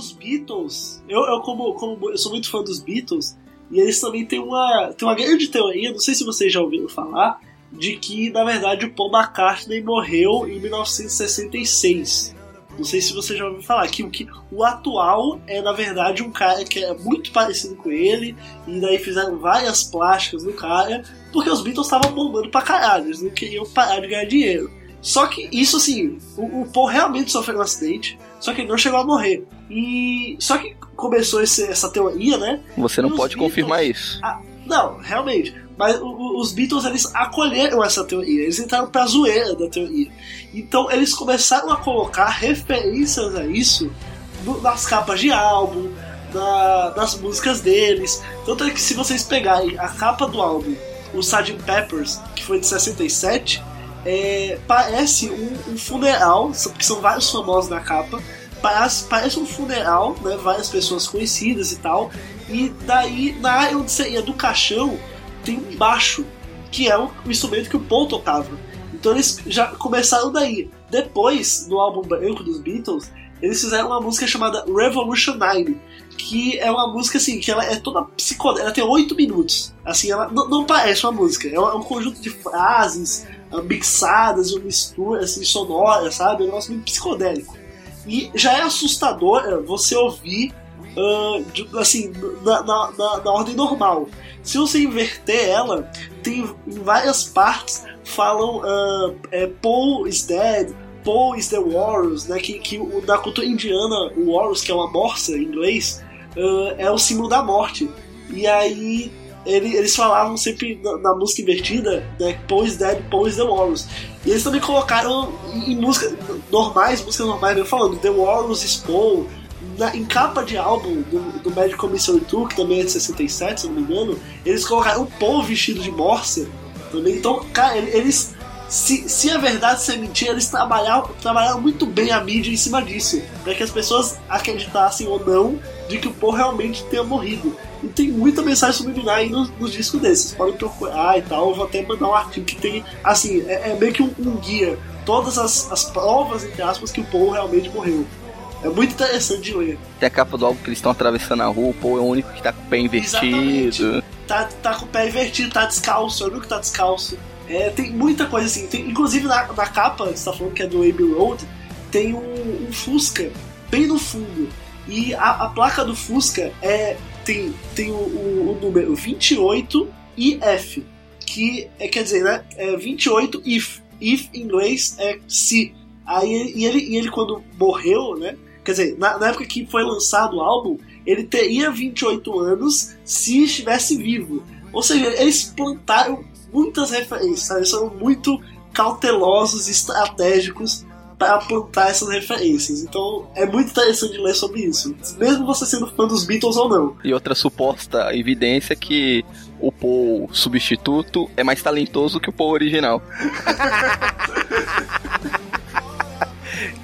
Speaker 3: Os Beatles, eu, eu como, como eu sou muito fã dos Beatles, e eles também têm uma, têm uma grande teoria, não sei se vocês já ouviram falar, de que na verdade o Paul McCartney morreu em 1966. Não sei se você já ouviu falar que o que o atual é na verdade um cara que é muito parecido com ele e daí fizeram várias plásticas do cara porque os Beatles estavam bombando pra caralho, eles não queriam parar de ganhar dinheiro. Só que isso assim, o, o Paul realmente sofreu um acidente, só que ele não chegou a morrer. E só que começou esse- essa teoria, né?
Speaker 2: Você não pode
Speaker 3: Beatles?
Speaker 2: confirmar isso.
Speaker 3: Não, realmente. Mas os Beatles eles acolheram essa teoria, eles entraram pra zoeira da teoria. Então eles começaram a colocar referências a isso nas capas de álbum, na- nas músicas deles. Tanto é que se vocês pegarem a capa do álbum, o Sgt. Peppers, que foi de 67, é, parece um, um funeral, porque são vários famosos na capa. Parece, parece um funeral, né? Várias pessoas conhecidas e tal. E daí, na área onde seria do caixão, tem um baixo, que é o, o instrumento que o Paul tocava. Então eles já começaram daí. Depois, no álbum branco dos Beatles, eles fizeram uma música chamada Revolution 9, que é uma música assim, que ela é toda psicodélica, ela tem oito minutos. Assim, ela não, parece uma música, é um, é um conjunto de frases mixadas, uma mistura assim, sonora, sabe? É um negócio muito psicodélico. E já é assustador eh, você ouvir ah, de- assim, na, na, na- na ordem normal. Se você inverter ela, tem em várias partes falam ah, é, Paul is dead, Paul is the Warriors, né? Que, que na cultura indiana, o Warriors, que é uma morsa em inglês, ah, é o símbolo da morte. E aí ele- eles falavam sempre na, na música invertida, né? Is dead, is the Warriors. E eles também colocaram em, em música, normais, músicas normais, eu falando, The Warriors Spawn, na, em capa de álbum do, do Magic Mystery Tour, que também é de 67, se não me engano, eles colocaram o Paul vestido de Morse também. Então, cara, ele- eles. Se, se é verdade, se é mentira, eles trabalharam, trabalharam muito bem a mídia em cima disso. Pra que as pessoas acreditassem ou não de que o Paul realmente tenha morrido. E tem muita mensagem subliminar aí nos, nos discos desses. Podem procurar e tal. Eu vou até mandar um artigo que tem. Assim, é, é meio que um, um guia. Todas as, as provas, entre aspas, que o Paul realmente morreu. É muito interessante de ler.
Speaker 2: Tem a capa do álbum que eles estão atravessando a rua, o Paul é o único que tá com o pé invertido.
Speaker 3: Tá, tá com o pé invertido, tá descalço, eu nunca tá descalço. É, tem muita coisa assim. Tem, inclusive na, na capa, você tá falando que é do Abbey Road, tem um, um Fusca bem no fundo. E a, a placa do Fusca é tem, tem o, o, o número 28 IF, que é, quer dizer, né? É 28 if. If em inglês é se. Aí e ele, e ele quando morreu, né? Quer dizer, na, na época que foi lançado o álbum, ele teria 28 anos se estivesse vivo. Ou seja, eles plantaram muitas referências? Eles são muito cautelosos e estratégicos para plantar essas referências. Então é muito interessante ler sobre isso, mesmo você sendo fã dos Beatles ou não.
Speaker 2: E outra suposta evidência que o Paul substituto é mais talentoso que o Paul original.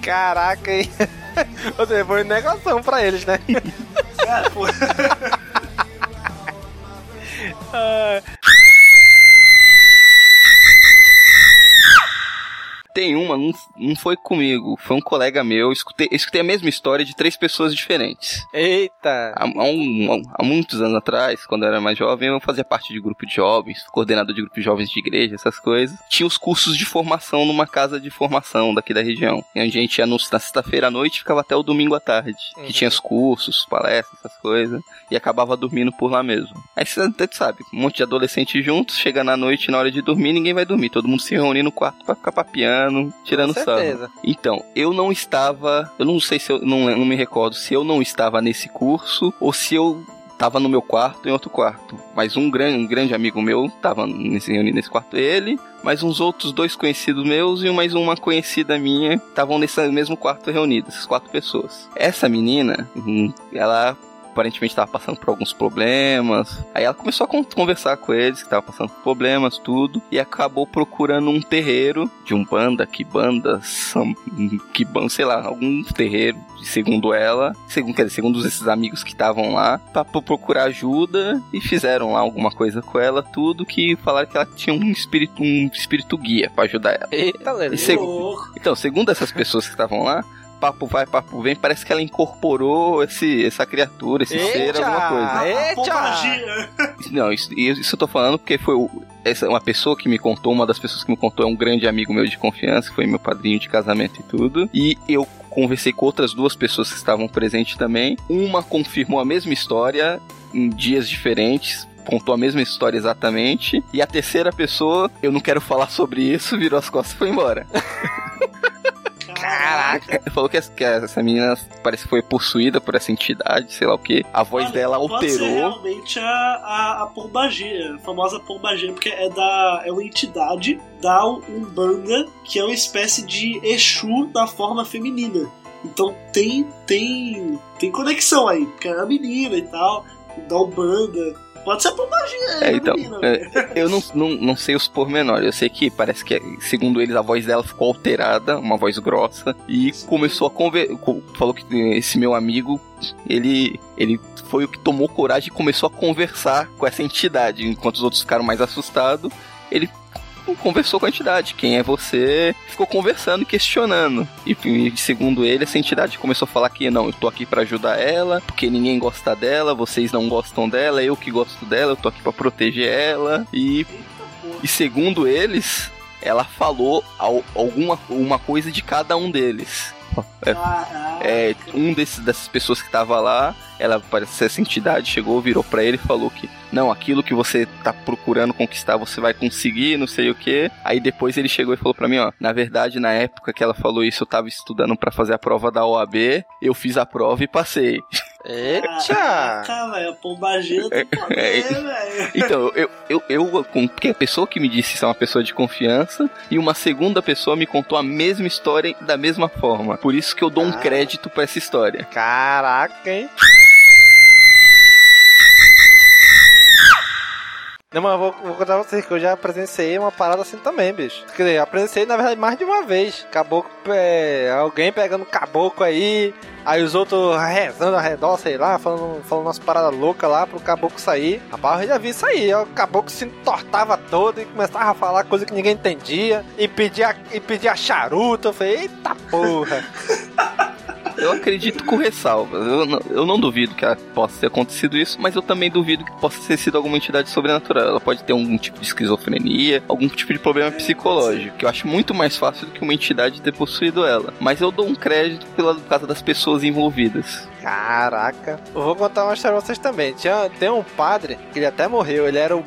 Speaker 1: Caraca, hein? Ou seja, foi negação pra eles, né?
Speaker 3: Cara, pô,
Speaker 1: Ah,
Speaker 2: Tem uma, não, não foi comigo, foi um colega meu. Escutei, escutei a mesma história de três pessoas diferentes.
Speaker 1: Eita!
Speaker 2: Há, há um- há muitos anos atrás, quando eu era mais jovem, eu fazia parte de grupo de jovens, coordenador de grupo de jovens de igreja, essas coisas. Tinha os cursos de formação numa casa de formação daqui da região. E a gente ia no- na sexta-feira à noite e ficava até o domingo à tarde. Que tinha os cursos, palestras, essas coisas. E acabava dormindo por lá mesmo. Aí você até sabe, um monte de adolescentes juntos, chega na noite, na hora de dormir, ninguém vai dormir. Todo mundo se reúne no quarto pra ficar papiando, tirando
Speaker 1: Com
Speaker 2: sarro. Então, eu não estava. Eu não sei se eu. Não, não me recordo se eu não estava nesse curso ou se eu tava no meu quarto em outro quarto. Mas um grande, um grande amigo meu tava nesse, nesse quarto, ele. Mas uns outros dois conhecidos meus e mais uma conhecida minha estavam nesse mesmo quarto reunidos, essas quatro pessoas. Essa menina, hum, ela aparentemente estava passando por alguns problemas. Aí ela começou a con- conversar com eles, que estava passando por problemas, tudo, e acabou procurando um terreiro de um banda, que banda, que banda, sei lá, algum terreiro, segundo ela, segundo, quer dizer, segundo esses amigos que estavam lá, pra pro- procurar ajuda e fizeram lá alguma coisa com ela, tudo que falaram que ela tinha um espírito, um espírito guia pra ajudar ela.
Speaker 1: Eita.
Speaker 2: E seg- então, segundo essas pessoas que estavam lá, papo vai, papo vem, parece que ela incorporou esse, essa criatura, esse ser,
Speaker 1: Eita!
Speaker 2: alguma coisa.
Speaker 3: A, a
Speaker 1: Eita!
Speaker 2: Não, isso, isso eu tô falando porque foi o- essa, uma pessoa que me contou, uma das pessoas que me contou é um grande amigo meu de confiança, foi meu padrinho de casamento e tudo. E eu conversei com outras duas pessoas que estavam presentes também. Uma confirmou a mesma história em dias diferentes. Contou a mesma história exatamente. E a terceira pessoa, eu não quero falar sobre isso, virou as costas e foi embora.
Speaker 3: Caraca.
Speaker 2: Falou que essa, que essa menina parece que foi possuída por essa entidade, sei lá o que. A voz
Speaker 3: Olha,
Speaker 2: dela
Speaker 3: Pode ser
Speaker 2: alterou.
Speaker 3: realmente a, a, a pombagira, a famosa pombagira, porque é, da, é uma entidade da Umbanda, que é uma espécie de Exu da forma feminina. Então tem, tem, tem conexão aí, porque é a menina e tal, da Umbanda. Pode ser a pombagira,
Speaker 2: É,
Speaker 3: a
Speaker 2: então,
Speaker 3: menina.
Speaker 2: é, eu não, não, não sei os pormenores. Eu sei que parece que, segundo eles, a voz dela ficou alterada, uma voz grossa, e começou a conversar. Falou que esse meu amigo, ele, ele foi o que tomou coragem e começou a conversar com essa entidade. Enquanto os outros ficaram mais assustados, ele conversou com a entidade. Quem é você? Ficou conversando questionando. E, segundo ele, essa entidade começou a falar que não, eu tô aqui pra ajudar ela, porque ninguém gosta dela, vocês não gostam dela, eu que gosto dela, eu tô aqui pra proteger ela. E, e segundo eles, ela falou al- alguma uma coisa de cada um deles. É,
Speaker 3: Ah,
Speaker 2: é, um desses, dessas pessoas que tava lá, ela parece ser essa entidade, chegou, virou pra ele e falou que não, aquilo que você tá procurando conquistar, você vai conseguir, não sei o que. Aí depois ele chegou e falou pra mim, ó, na verdade, na época que ela falou isso, eu tava estudando pra fazer a prova da OAB, eu fiz a prova e passei.
Speaker 1: Eita!
Speaker 3: Caraca, velho, a pombageira tem poder,
Speaker 2: É,
Speaker 3: velho.
Speaker 2: Então, eu, eu, eu, com- porque a pessoa que me disse isso é uma pessoa de confiança, e uma segunda pessoa me contou a mesma história da mesma forma. Por isso que eu dou um
Speaker 1: Ah.
Speaker 2: crédito pra essa história.
Speaker 1: Caraca, hein? Não, mas eu vou, vou contar pra vocês que eu já presenciei uma parada assim também, bicho. Quer dizer, eu presenciei, na verdade, mais de uma vez. Caboclo, é, alguém pegando caboclo aí, aí os outros rezando ao redor, sei lá, falando, falando umas paradas loucas lá pro caboclo sair. Rapaz, eu já vi isso aí, o caboclo se entortava todo e começava a falar coisa que ninguém entendia, e pedia, e pedia charuto. Eu falei, eita porra.
Speaker 2: Eu acredito com ressalvas. Eu não, eu não duvido que possa ter acontecido isso, mas eu também duvido que possa ter sido alguma entidade sobrenatural. Ela pode ter algum tipo de esquizofrenia, algum tipo de problema psicológico, que eu acho muito mais fácil do que uma entidade ter possuído ela. Mas eu dou um crédito pela por causa das pessoas envolvidas.
Speaker 1: Caraca. Eu vou contar uma história pra vocês também. Tinha, tem um padre, que ele até morreu, ele era o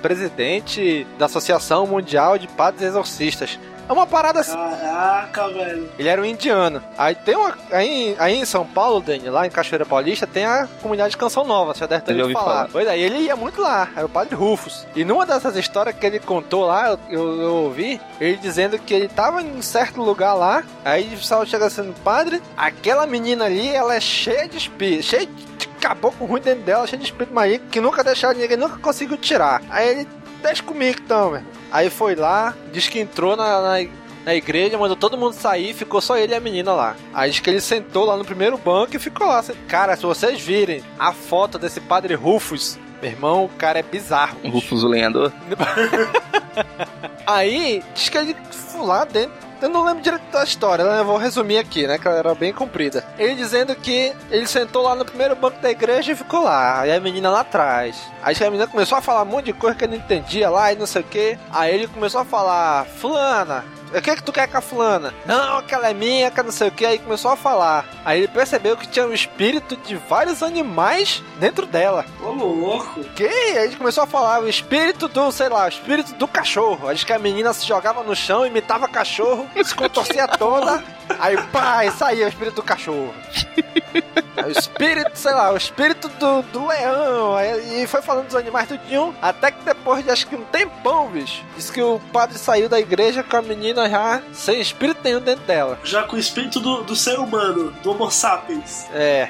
Speaker 1: presidente da Associação Mundial de Padres Exorcistas. É uma parada assim.
Speaker 3: Caraca, velho.
Speaker 1: Ele era um indiano. Aí tem uma. Aí, aí em São Paulo, Dani, lá em Cachoeira Paulista, tem a comunidade de Canção Nova, você já deve ter ouvido
Speaker 2: ouvi
Speaker 1: falar.
Speaker 2: falar.
Speaker 1: Pois é, ele ia muito lá, era o padre Rufus. E numa dessas histórias que ele contou lá, eu, eu, eu ouvi, ele dizendo que ele tava em certo lugar lá, aí o pessoal chega sendo padre, aquela menina ali, ela é cheia de espírito, cheia de caboclo ruim dentro dela, cheia de espírito maligno, que nunca deixaram ninguém, nunca conseguiu tirar. Aí ele, deixa comigo então, velho. Aí foi lá, diz que entrou na- na na igreja, mandou todo mundo sair, ficou só ele e a menina lá. Aí diz que ele sentou lá no primeiro banco e ficou lá. Cara, se vocês virem a foto desse padre Rufus, meu irmão, o cara é bizarro.
Speaker 2: Rufus o Lenhador.
Speaker 1: Aí, diz que ele foi lá dentro. Eu não lembro direito da história, né? Eu vou resumir aqui, né? Que ela era bem comprida. Ele dizendo que ele sentou lá no primeiro banco da igreja e ficou lá. Aí a menina lá atrás. Aí a menina começou a falar um monte de coisa que ele não entendia lá e não sei o que. Aí ele começou a falar: Fulana, o que é que tu quer com a fulana? Não, aquela é minha, que não sei o que. Aí começou a falar. Aí ele percebeu que tinha um espírito de vários animais dentro dela.
Speaker 3: Ô, louco.
Speaker 1: Que? Aí ele começou a falar o espírito do, sei lá, o espírito do cachorro. Diz que a menina se jogava no chão, imitava cachorro, se contorcia toda. Aí, pá, e saía o espírito do cachorro. O espírito, sei lá, o espírito do, do leão. E foi falando dos animais tudinho. Até que depois de acho que um tempão, bicho, disse que o padre saiu da igreja com a menina já sem espírito nenhum dentro dela.
Speaker 3: Já com o espírito do, do ser humano, do Homo sapiens.
Speaker 1: É.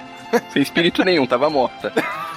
Speaker 2: Sem espírito nenhum, tava morta.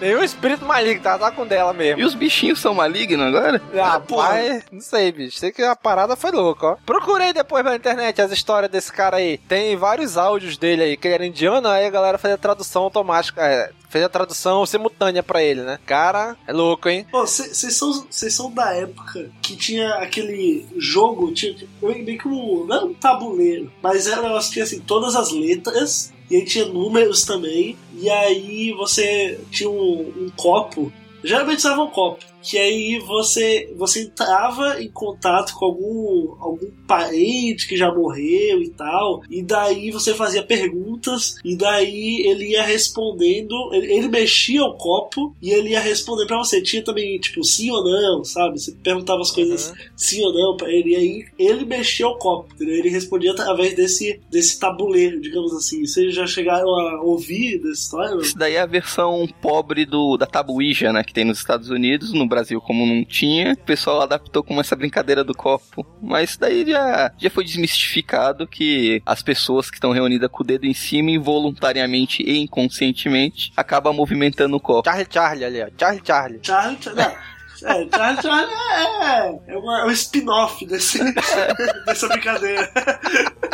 Speaker 1: Nenhum espírito maligno, tava lá com dela mesmo.
Speaker 2: E os bichinhos são malignos agora?
Speaker 1: Ah, pai, não sei, bicho. Sei que a parada foi louca, ó. Procurei depois na internet as histórias desse cara aí. Tem vários áudios dele aí, que ele era indiano, aí a galera fez a tradução automática. É, fez a tradução simultânea pra ele, né? Cara, é louco, hein?
Speaker 3: Vocês são, são da época que tinha aquele jogo, tinha meio que um. Não um tabuleiro, mas era um negócio que tinha assim, todas as letras, e aí tinha números também, e aí você tinha um, um copo. Geralmente usava um copo. Que aí você, você entrava em contato com algum, algum parente que já morreu e tal. E daí você fazia perguntas. E daí ele ia respondendo. Ele, ele mexia o copo e ele ia responder pra você. Tinha também, tipo, sim ou não, sabe? Você perguntava as coisas sim ou não pra ele. E aí ele mexia o copo, entendeu? Ele respondia através desse, desse tabuleiro, digamos assim. Vocês já chegaram a ouvir dessa história?
Speaker 2: Isso daí é a versão pobre do, da tabuija, né? Que tem nos Estados Unidos. No Brasil, como não tinha, o pessoal adaptou com essa brincadeira do copo. Mas isso daí já, já foi desmistificado que as pessoas que estão reunidas com o dedo em cima, involuntariamente e inconscientemente, acabam movimentando o copo.
Speaker 1: Charlie Charlie ali, ó. Charlie Charlie.
Speaker 3: Charlie, Charlie. É, Charlie, Charlie é, é, uma- é um spin-off desse, dessa brincadeira.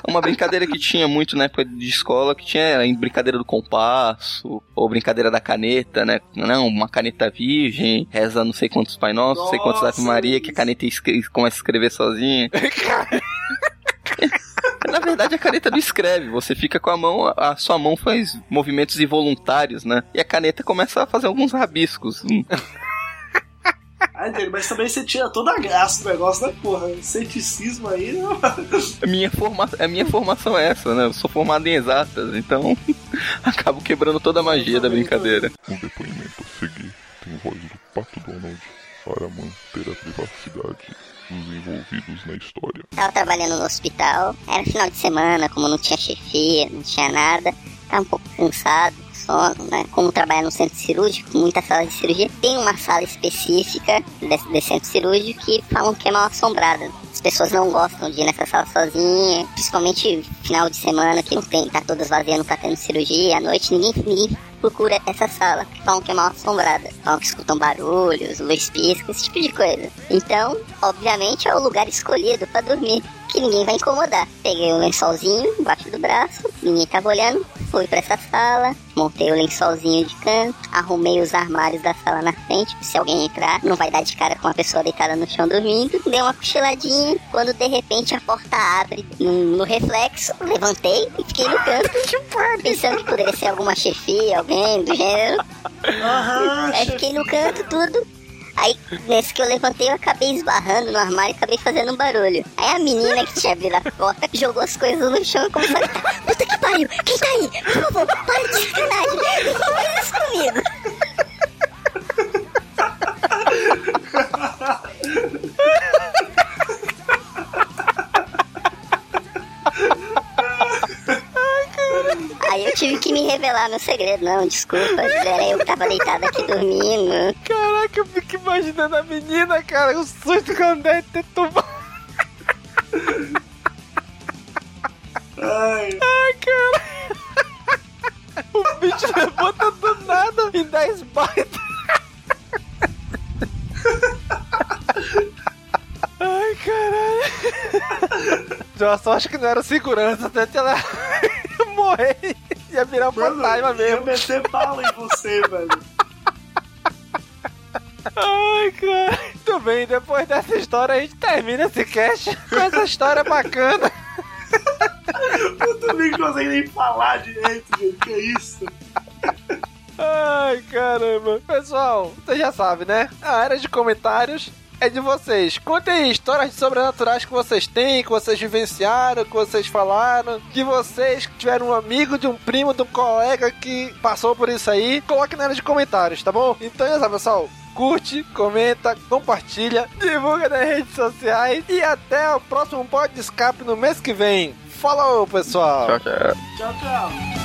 Speaker 2: Uma brincadeira que tinha muito na época de escola, que tinha era brincadeira do compasso, ou brincadeira da caneta, né? Não, uma caneta virgem, reza não sei quantos Pai Nosso, não sei quantos Ave Maria, que a caneta começa a escrever sozinha. Na verdade, a caneta não escreve, você fica com a mão, a sua mão faz movimentos involuntários, né? E a caneta começa a fazer alguns rabiscos.
Speaker 3: Ah, mas também você tira toda a graça do negócio, né, porra? Ceticismo aí, né?
Speaker 2: A minha, forma... a minha formação é essa, né? Eu sou formado em exatas, então acabo quebrando toda a magia da brincadeira.
Speaker 6: Um depoimento a seguir tem voz do Pato Donald para manter a privacidade dos envolvidos na história.
Speaker 7: Tava trabalhando no hospital, era final de semana, como não tinha chefia, não tinha nada, tava um pouco cansado, né? Como trabalhar no centro cirúrgico, muitas salas de cirurgia, tem uma sala específica desse, desse centro cirúrgico que falam que é mal assombrada. As pessoas não gostam de ir nessa sala sozinha, principalmente final de semana que não tem, tá todas vazias, não tá tendo cirurgia, à noite ninguém, ninguém procura essa sala, falam que é mal assombrada. Falam que escutam barulhos, luz pisca, esse tipo de coisa. Então, obviamente, é o lugar escolhido pra dormir, que ninguém vai incomodar. Peguei o lençolzinho embaixo do braço, ninguém tava olhando, fui pra essa sala, montei o lençolzinho de canto, arrumei os armários da sala na frente, se alguém entrar, não vai dar de cara com uma pessoa deitada no chão dormindo. Dei uma cochiladinha, quando de repente a porta abre no, no reflexo, levantei e fiquei no canto, pensando que poderia ser alguma chefia, alguém do gênero. Aí fiquei no canto, tudo. Aí, nesse que eu levantei, eu acabei esbarrando no armário e acabei fazendo um barulho. Aí a menina que tinha abrido a porta jogou as coisas no chão e começou a gritar: Puta que pariu, quem tá aí? Por favor, para de sacanagem. Não faz isso comigo. Aí eu tive que me revelar meu segredo. Não, desculpa, era eu que tava deitado aqui dormindo.
Speaker 1: Caraca, eu fico imaginando a menina, cara, o susto que ela deve ter tomado.
Speaker 3: Ai,
Speaker 1: Ai, cara. O bicho levanta do nada e dá esbaita. Ai, caralho. Eu só acho que não era segurança, até ela morrer. Ia virar
Speaker 3: mano,
Speaker 1: fantasma
Speaker 3: ia
Speaker 1: mesmo.
Speaker 3: meter bala em você, velho.
Speaker 1: Ai, cara. Muito bem, depois dessa história a gente termina esse cast com essa história bacana.
Speaker 3: Eu também não consegue nem falar direito, gente. Que isso?
Speaker 1: Ai, caramba. Pessoal, você já sabe, né? A área de comentários é de vocês. Contem histórias sobrenaturais que vocês têm, que vocês vivenciaram, que vocês falaram, que vocês tiveram um amigo, de um primo, de um colega que passou por isso aí. Coloque na área de comentários, tá bom? Então já sabe, pessoal. Curte, comenta, compartilha, divulga nas redes sociais e até o próximo pod de escape no mês que vem. Falou, pessoal!
Speaker 2: Tchau, tchau.
Speaker 3: Tchau, tchau.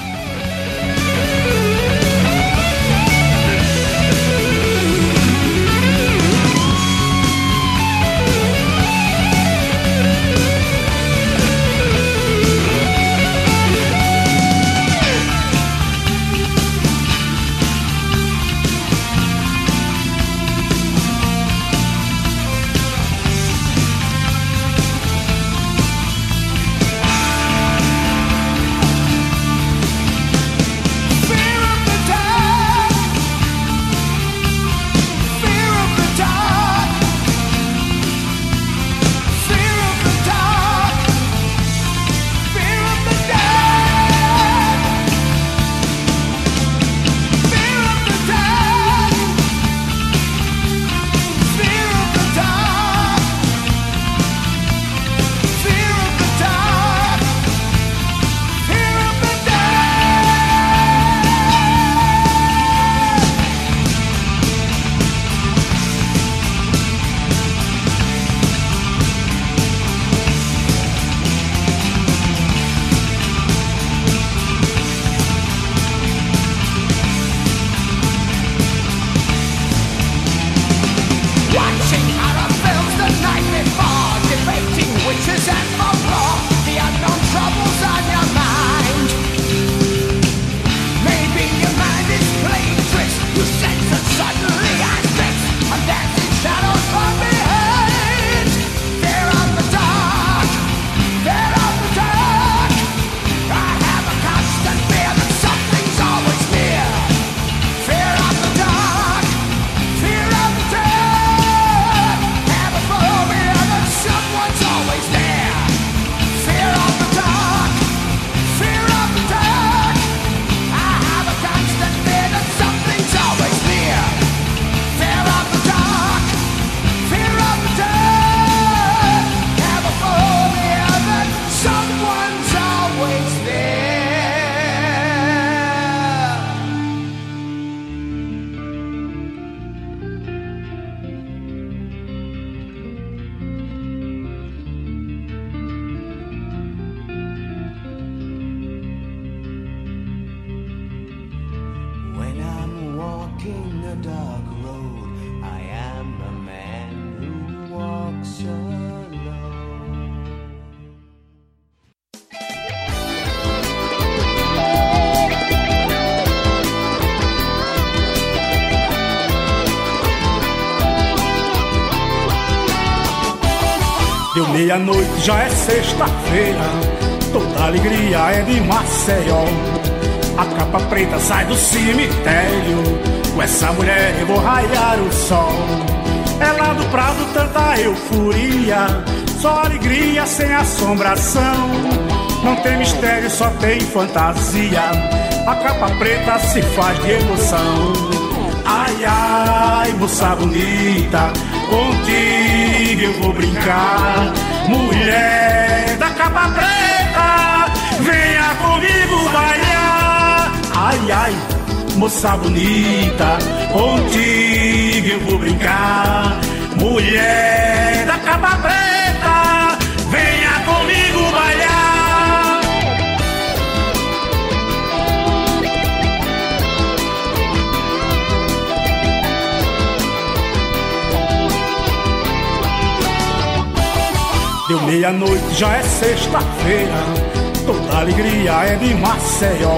Speaker 8: Meia-noite, já é sexta-feira. Toda alegria é de Maceió. A capa preta sai do cemitério. Com essa mulher eu vou raiar o sol. É lá do prado tanta euforia. Só alegria sem assombração. Não tem mistério, só tem fantasia. A capa preta se faz de emoção. Ai, ai, moça bonita, contigo eu vou brincar. Mulher da capa preta, venha comigo bailar. Ai, ai, moça bonita, contigo eu vou brincar. Mulher da capa preta, Deu meia-noite, já é sexta-feira. Toda alegria é de Maceió.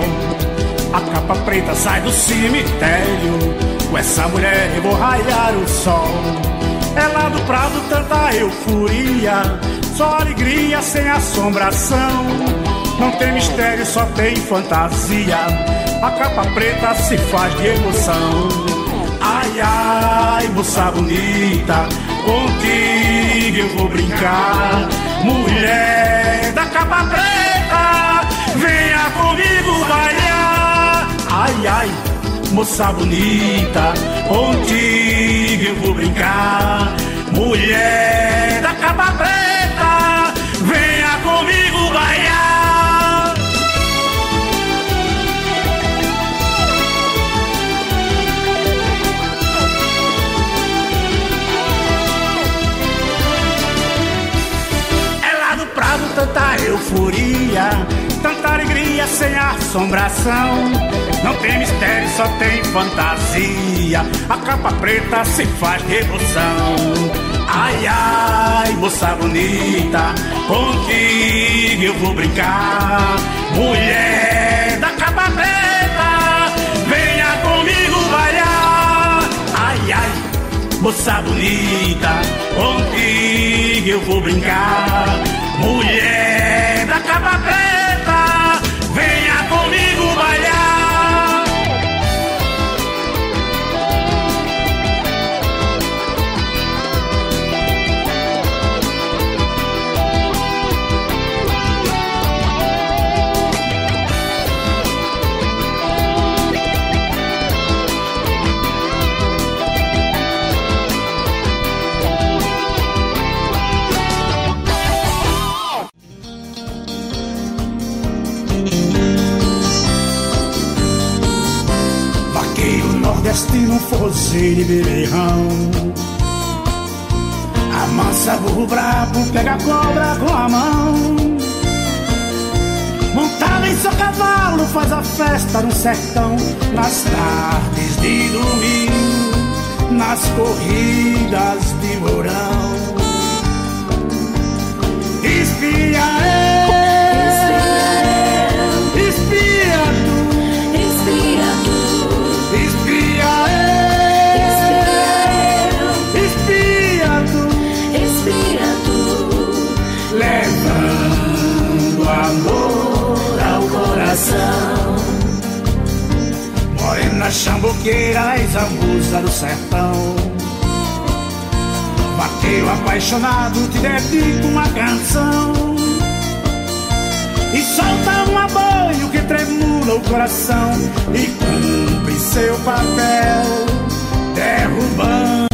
Speaker 8: A capa preta sai do cemitério. Com essa mulher eu vou raiar o sol. É lá do prado tanta euforia. Só alegria sem assombração. Não tem mistério, só tem fantasia. A capa preta se faz de emoção. Ai, ai, moça bonita, contigo eu vou brincar. Mulher da capa preta, venha comigo bailar. Ai, ai, moça bonita, contigo eu vou brincar. Mulher da capa preta, venha comigo bailar. Euforia, tanta alegria sem assombração. Não tem mistério, só tem fantasia. A capa preta se faz de emoção. Ai, ai, moça bonita, contigo eu vou brincar. Mulher da capa preta, venha comigo bailar. Ai, ai, moça bonita, contigo eu vou brincar. Mulher da capa forceiro e beberrão. Amansa burro brabo, pega a cobra com a mão. Montado em seu cavalo, faz a festa no sertão. Nas tardes de domingo, nas corridas de mourão. Espia coração. Morena chamboqueira, és a musa do sertão. Vaqueiro apaixonado, te dedico uma canção. E solta um aboio que tremula o coração e cumpre seu papel, derrubando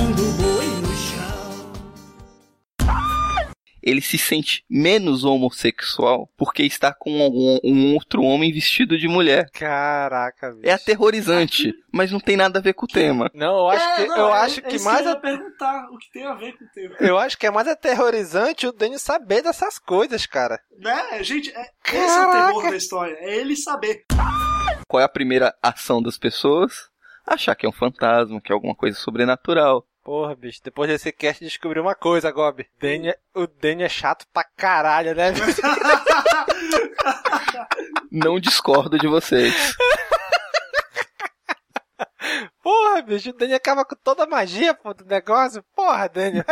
Speaker 2: Ele se sente menos homossexual porque está com algum, um outro homem vestido de mulher.
Speaker 1: Caraca, bicho.
Speaker 2: É aterrorizante, mas não tem nada a ver com o tema.
Speaker 1: Não, eu acho
Speaker 3: É,
Speaker 1: que,
Speaker 3: não,
Speaker 1: eu
Speaker 3: é-
Speaker 1: acho
Speaker 3: é
Speaker 1: que mais
Speaker 3: eu perguntar o que tem a ver com o tema.
Speaker 1: eu acho que é mais aterrorizante o Daniel saber dessas coisas, cara.
Speaker 3: Né, gente, é, esse é o
Speaker 1: Caraca.
Speaker 3: terror da história. É ele saber.
Speaker 2: Qual é a primeira ação das pessoas? Achar que é um fantasma, que é alguma coisa sobrenatural.
Speaker 1: Porra, bicho, depois desse cast descobri uma coisa, Gob. Danny é- o Danny é chato pra caralho, né?
Speaker 2: Não discordo de vocês.
Speaker 1: Porra, bicho, o Danny acaba com toda a magia pô, do negócio. Porra, Danny.